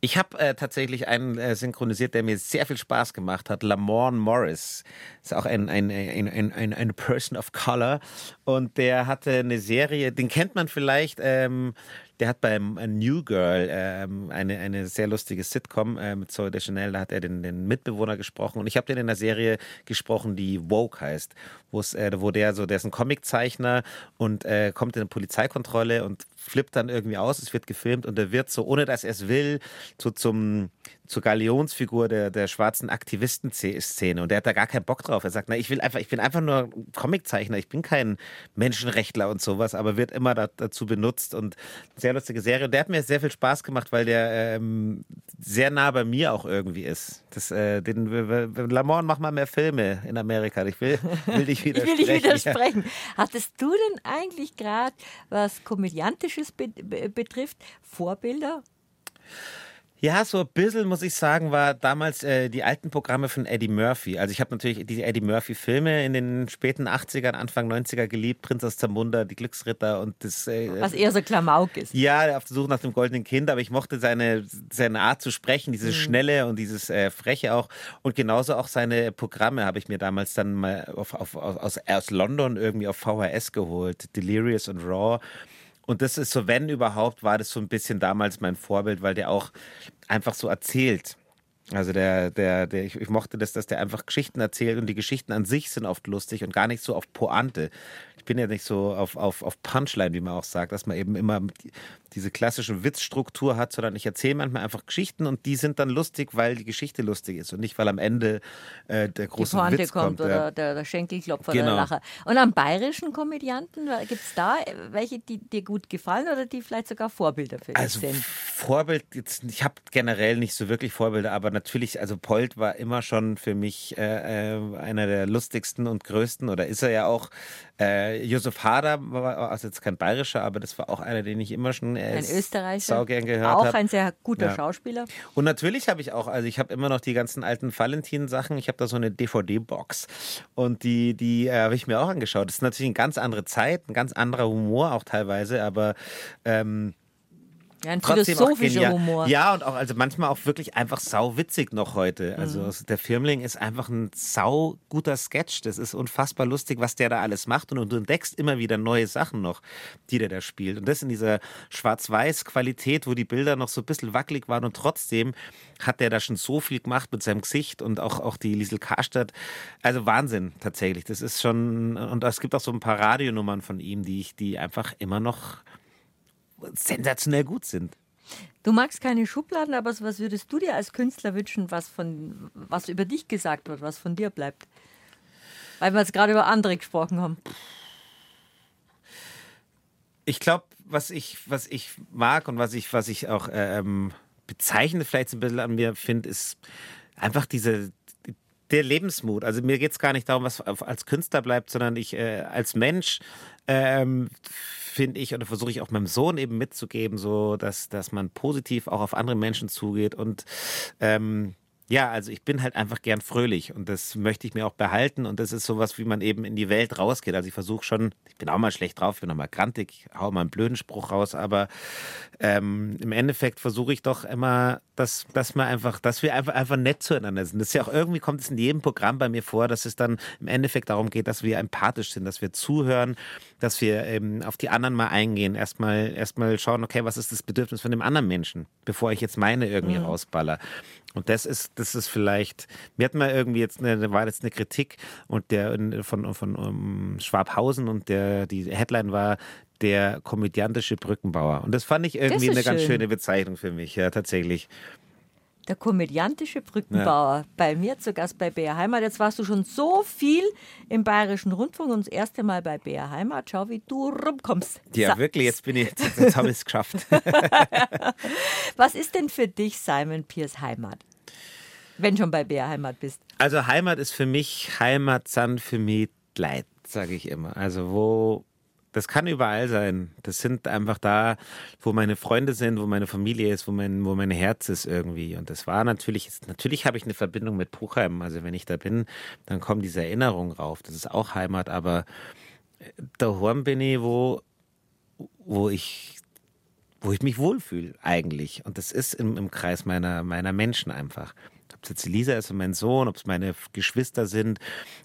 Ich habe äh, tatsächlich einen äh, synchronisiert, der mir sehr viel Spaß gemacht hat. Lamorne Morris ist auch ein, ein, ein, ein, ein, ein Person of Color und der hatte eine Serie, den kennt man vielleicht. Ähm, der hat beim New Girl ähm, eine, eine sehr lustige Sitcom äh, mit Zoe Deschanel, da hat er den, den Mitbewohner gesprochen und ich habe den in einer Serie gesprochen, die Woke heißt, äh, wo der so, der ist ein Comiczeichner und äh, kommt in eine Polizeikontrolle und flippt dann irgendwie aus, es wird gefilmt und er wird so, ohne dass er es will, so zum, zur Galionsfigur der, der schwarzen Aktivisten-Szene. Und der hat da gar keinen Bock drauf. Er sagt, na, ich will einfach, ich bin einfach nur Comiczeichner, ich bin kein Menschenrechtler und sowas, aber wird immer da, dazu benutzt und sehr lustige Serie. Und der hat mir sehr viel Spaß gemacht, weil der ähm, sehr nah bei mir auch irgendwie ist. Das, äh, den, Lamont, mach mal mehr Filme in Amerika. Ich will, will dich widersprechen. ich will dich widersprechen. Hattest du denn eigentlich gerade, was Komödiantisches be betrifft, Vorbilder? Ja, so ein bisschen, muss ich sagen, war damals äh, die alten Programme von Eddie Murphy. Also ich habe natürlich die Eddie Murphy-Filme in den späten 80ern, Anfang 90er geliebt. Prinz aus Zamunda, die Glücksritter und das... Äh, Was eher so Klamauk ist. Ja, auf der Suche nach dem goldenen Kind. Aber ich mochte seine, seine Art zu sprechen, dieses mhm. Schnelle und dieses äh, Freche auch. Und genauso auch seine Programme habe ich mir damals dann mal auf, auf, aus, aus London irgendwie auf VHS geholt. Delirious und Raw. Und das ist so, wenn überhaupt, war das so ein bisschen damals mein Vorbild, weil der auch einfach so erzählt. Also der, der, der, ich, ich, mochte das, dass der einfach Geschichten erzählt und die Geschichten an sich sind oft lustig und gar nicht so auf Pointe. Ich bin ja nicht so auf, auf, auf Punchline, wie man auch sagt, dass man eben immer diese klassische Witzstruktur hat, sondern ich erzähle manchmal einfach Geschichten und die sind dann lustig, weil die Geschichte lustig ist und nicht, weil am Ende äh, der große die Witz kommt. Oder ja. der, der Schenkelklopfer genau. oder Lacher. Und am bayerischen Komödianten, gibt es da welche, die dir gut gefallen oder die vielleicht sogar Vorbilder für dich also, sind? Vorbild, jetzt, ich habe generell nicht so wirklich Vorbilder, aber natürlich, also Polt war immer schon für mich äh, äh einer der lustigsten und größten oder ist er ja auch. Äh, Josef Hader war also jetzt kein bayerischer, aber das war auch einer, den ich immer schon ein Österreicher, gern gehört auch hab. ein sehr guter ja. Schauspieler. Und natürlich habe ich auch, also ich habe immer noch die ganzen alten Valentin-Sachen. Ich habe da so eine DVD-Box und die, die äh, habe ich mir auch angeschaut. Das ist natürlich eine ganz andere Zeit, ein ganz anderer Humor auch teilweise, aber ähm, ja, ein philosophischer Humor. Ja, und auch also manchmal auch wirklich einfach sauwitzig noch heute. Also mhm. der Firmling ist einfach ein sau guter Sketch. Das ist unfassbar lustig, was der da alles macht. Und, du entdeckst immer wieder neue Sachen noch, die der da spielt. Und das in dieser Schwarz-Weiß-Qualität, wo die Bilder noch so ein bisschen wackelig waren. Und trotzdem hat der da schon so viel gemacht mit seinem Gesicht und auch, auch die Liesel Karstadt. Also Wahnsinn tatsächlich. Das ist schon, und es gibt auch so ein paar Radionummern von ihm, die ich, die einfach immer noch sensationell gut sind. Du magst keine Schubladen, aber was würdest du dir als Künstler wünschen, was, von, was über dich gesagt wird, was von dir bleibt? Weil wir jetzt gerade über andere gesprochen haben. Ich glaube, was ich, was ich mag und was ich, was ich auch ähm, bezeichnet vielleicht so ein bisschen an mir finde, ist einfach diese, der Lebensmut. Also mir geht es gar nicht darum, was als Künstler bleibt, sondern ich äh, als Mensch ähm, finde ich, oder versuche ich auch meinem Sohn eben mitzugeben, so dass, dass man positiv auch auf andere Menschen zugeht und ähm, ja, also ich bin halt einfach gern fröhlich und das möchte ich mir auch behalten und das ist sowas, wie man eben in die Welt rausgeht. Also ich versuche schon, ich bin auch mal schlecht drauf, bin auch mal grantig, hau mal einen blöden Spruch raus, aber ähm, im Endeffekt versuche ich doch immer, dass, dass wir einfach, dass wir einfach, einfach nett zueinander sind. Das ist ja auch irgendwie kommt es in jedem Programm bei mir vor, dass es dann im Endeffekt darum geht, dass wir empathisch sind, dass wir zuhören, dass wir eben auf die anderen mal eingehen, erstmal erstmal schauen, okay, was ist das Bedürfnis von dem anderen Menschen, bevor ich jetzt meine irgendwie mhm. rausballer. Und das ist, das ist vielleicht, mir hat mal irgendwie jetzt eine, war jetzt eine Kritik und der von, von um Schwabhausen und der, die Headline war, der komödiantische Brückenbauer. Und das fand ich irgendwie eine schön. ganz schöne Bezeichnung für mich, ja, tatsächlich. Der komödiantische Brückenbauer. Ja. Bei mir zu Gast bei BR Heimat. Jetzt warst du schon so viel im Bayerischen Rundfunk und das erste Mal bei BR Heimat. Schau, wie du rumkommst. Ja, so. wirklich, jetzt bin ich, jetzt, jetzt habe ich es geschafft. Was ist denn für dich Simon Piers Heimat? wenn schon bei Bär Heimat bist? Also Heimat ist für mich Heimat san für mich Leid, sage ich immer. Also wo das kann überall sein. Das sind einfach da, wo meine Freunde sind, wo meine Familie ist, wo mein, wo mein Herz ist irgendwie. Und das war natürlich, natürlich habe ich eine Verbindung mit Puchheim. Also wenn ich da bin, dann kommen diese Erinnerungen rauf. Das ist auch Heimat, aber daheim bin ich, wo, wo ich, wo ich mich wohlfühle eigentlich. Und das ist im, im Kreis meiner, meiner Menschen einfach. Ob es jetzt Lisa ist und mein Sohn, ob es meine Geschwister sind,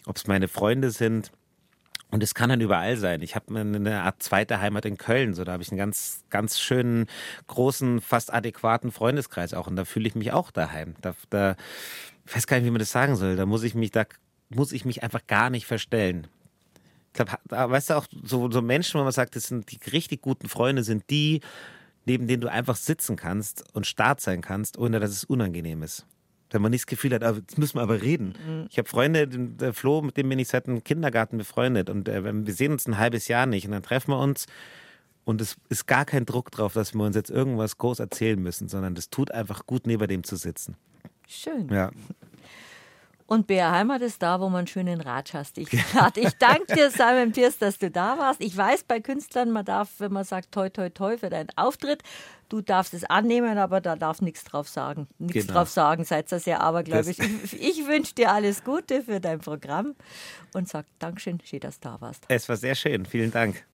ob es meine Freunde sind. Und es kann dann überall sein. Ich habe eine Art zweite Heimat in Köln. So, da habe ich einen ganz, ganz schönen, großen, fast adäquaten Freundeskreis auch. Und da fühle ich mich auch daheim. Da, da, ich weiß gar nicht, wie man das sagen soll. Da muss ich mich, da muss ich mich einfach gar nicht verstellen. Ich glaube, weißt du auch, so, so Menschen, wo man sagt, das sind die richtig guten Freunde, sind die, neben denen du einfach sitzen kannst und stark sein kannst, ohne dass es unangenehm ist. Wenn man nicht das Gefühl hat, ah, jetzt müssen wir aber reden. Mhm. Ich habe Freunde, der Flo, mit dem bin ich seit dem Kindergarten befreundet und äh, wir sehen uns ein halbes Jahr nicht und dann treffen wir uns und es ist gar kein Druck drauf, dass wir uns jetzt irgendwas groß erzählen müssen, sondern es tut einfach gut, neben dem zu sitzen. Schön. Ja. Und BR Heimat ist da, wo man schön den Ratsch hast. Ich, ich danke dir, Simon Pierce, dass du da warst. Ich weiß, bei Künstlern, man darf, wenn man sagt, toi, toi, toi für deinen Auftritt, du darfst es annehmen, aber da darf nichts drauf sagen. Nichts genau. drauf sagen, seid ihr sehr abergläubisch. Ich, ich wünsche dir alles Gute für dein Programm und sag Dankeschön, schön, dass du da warst. Es war sehr schön. Vielen Dank.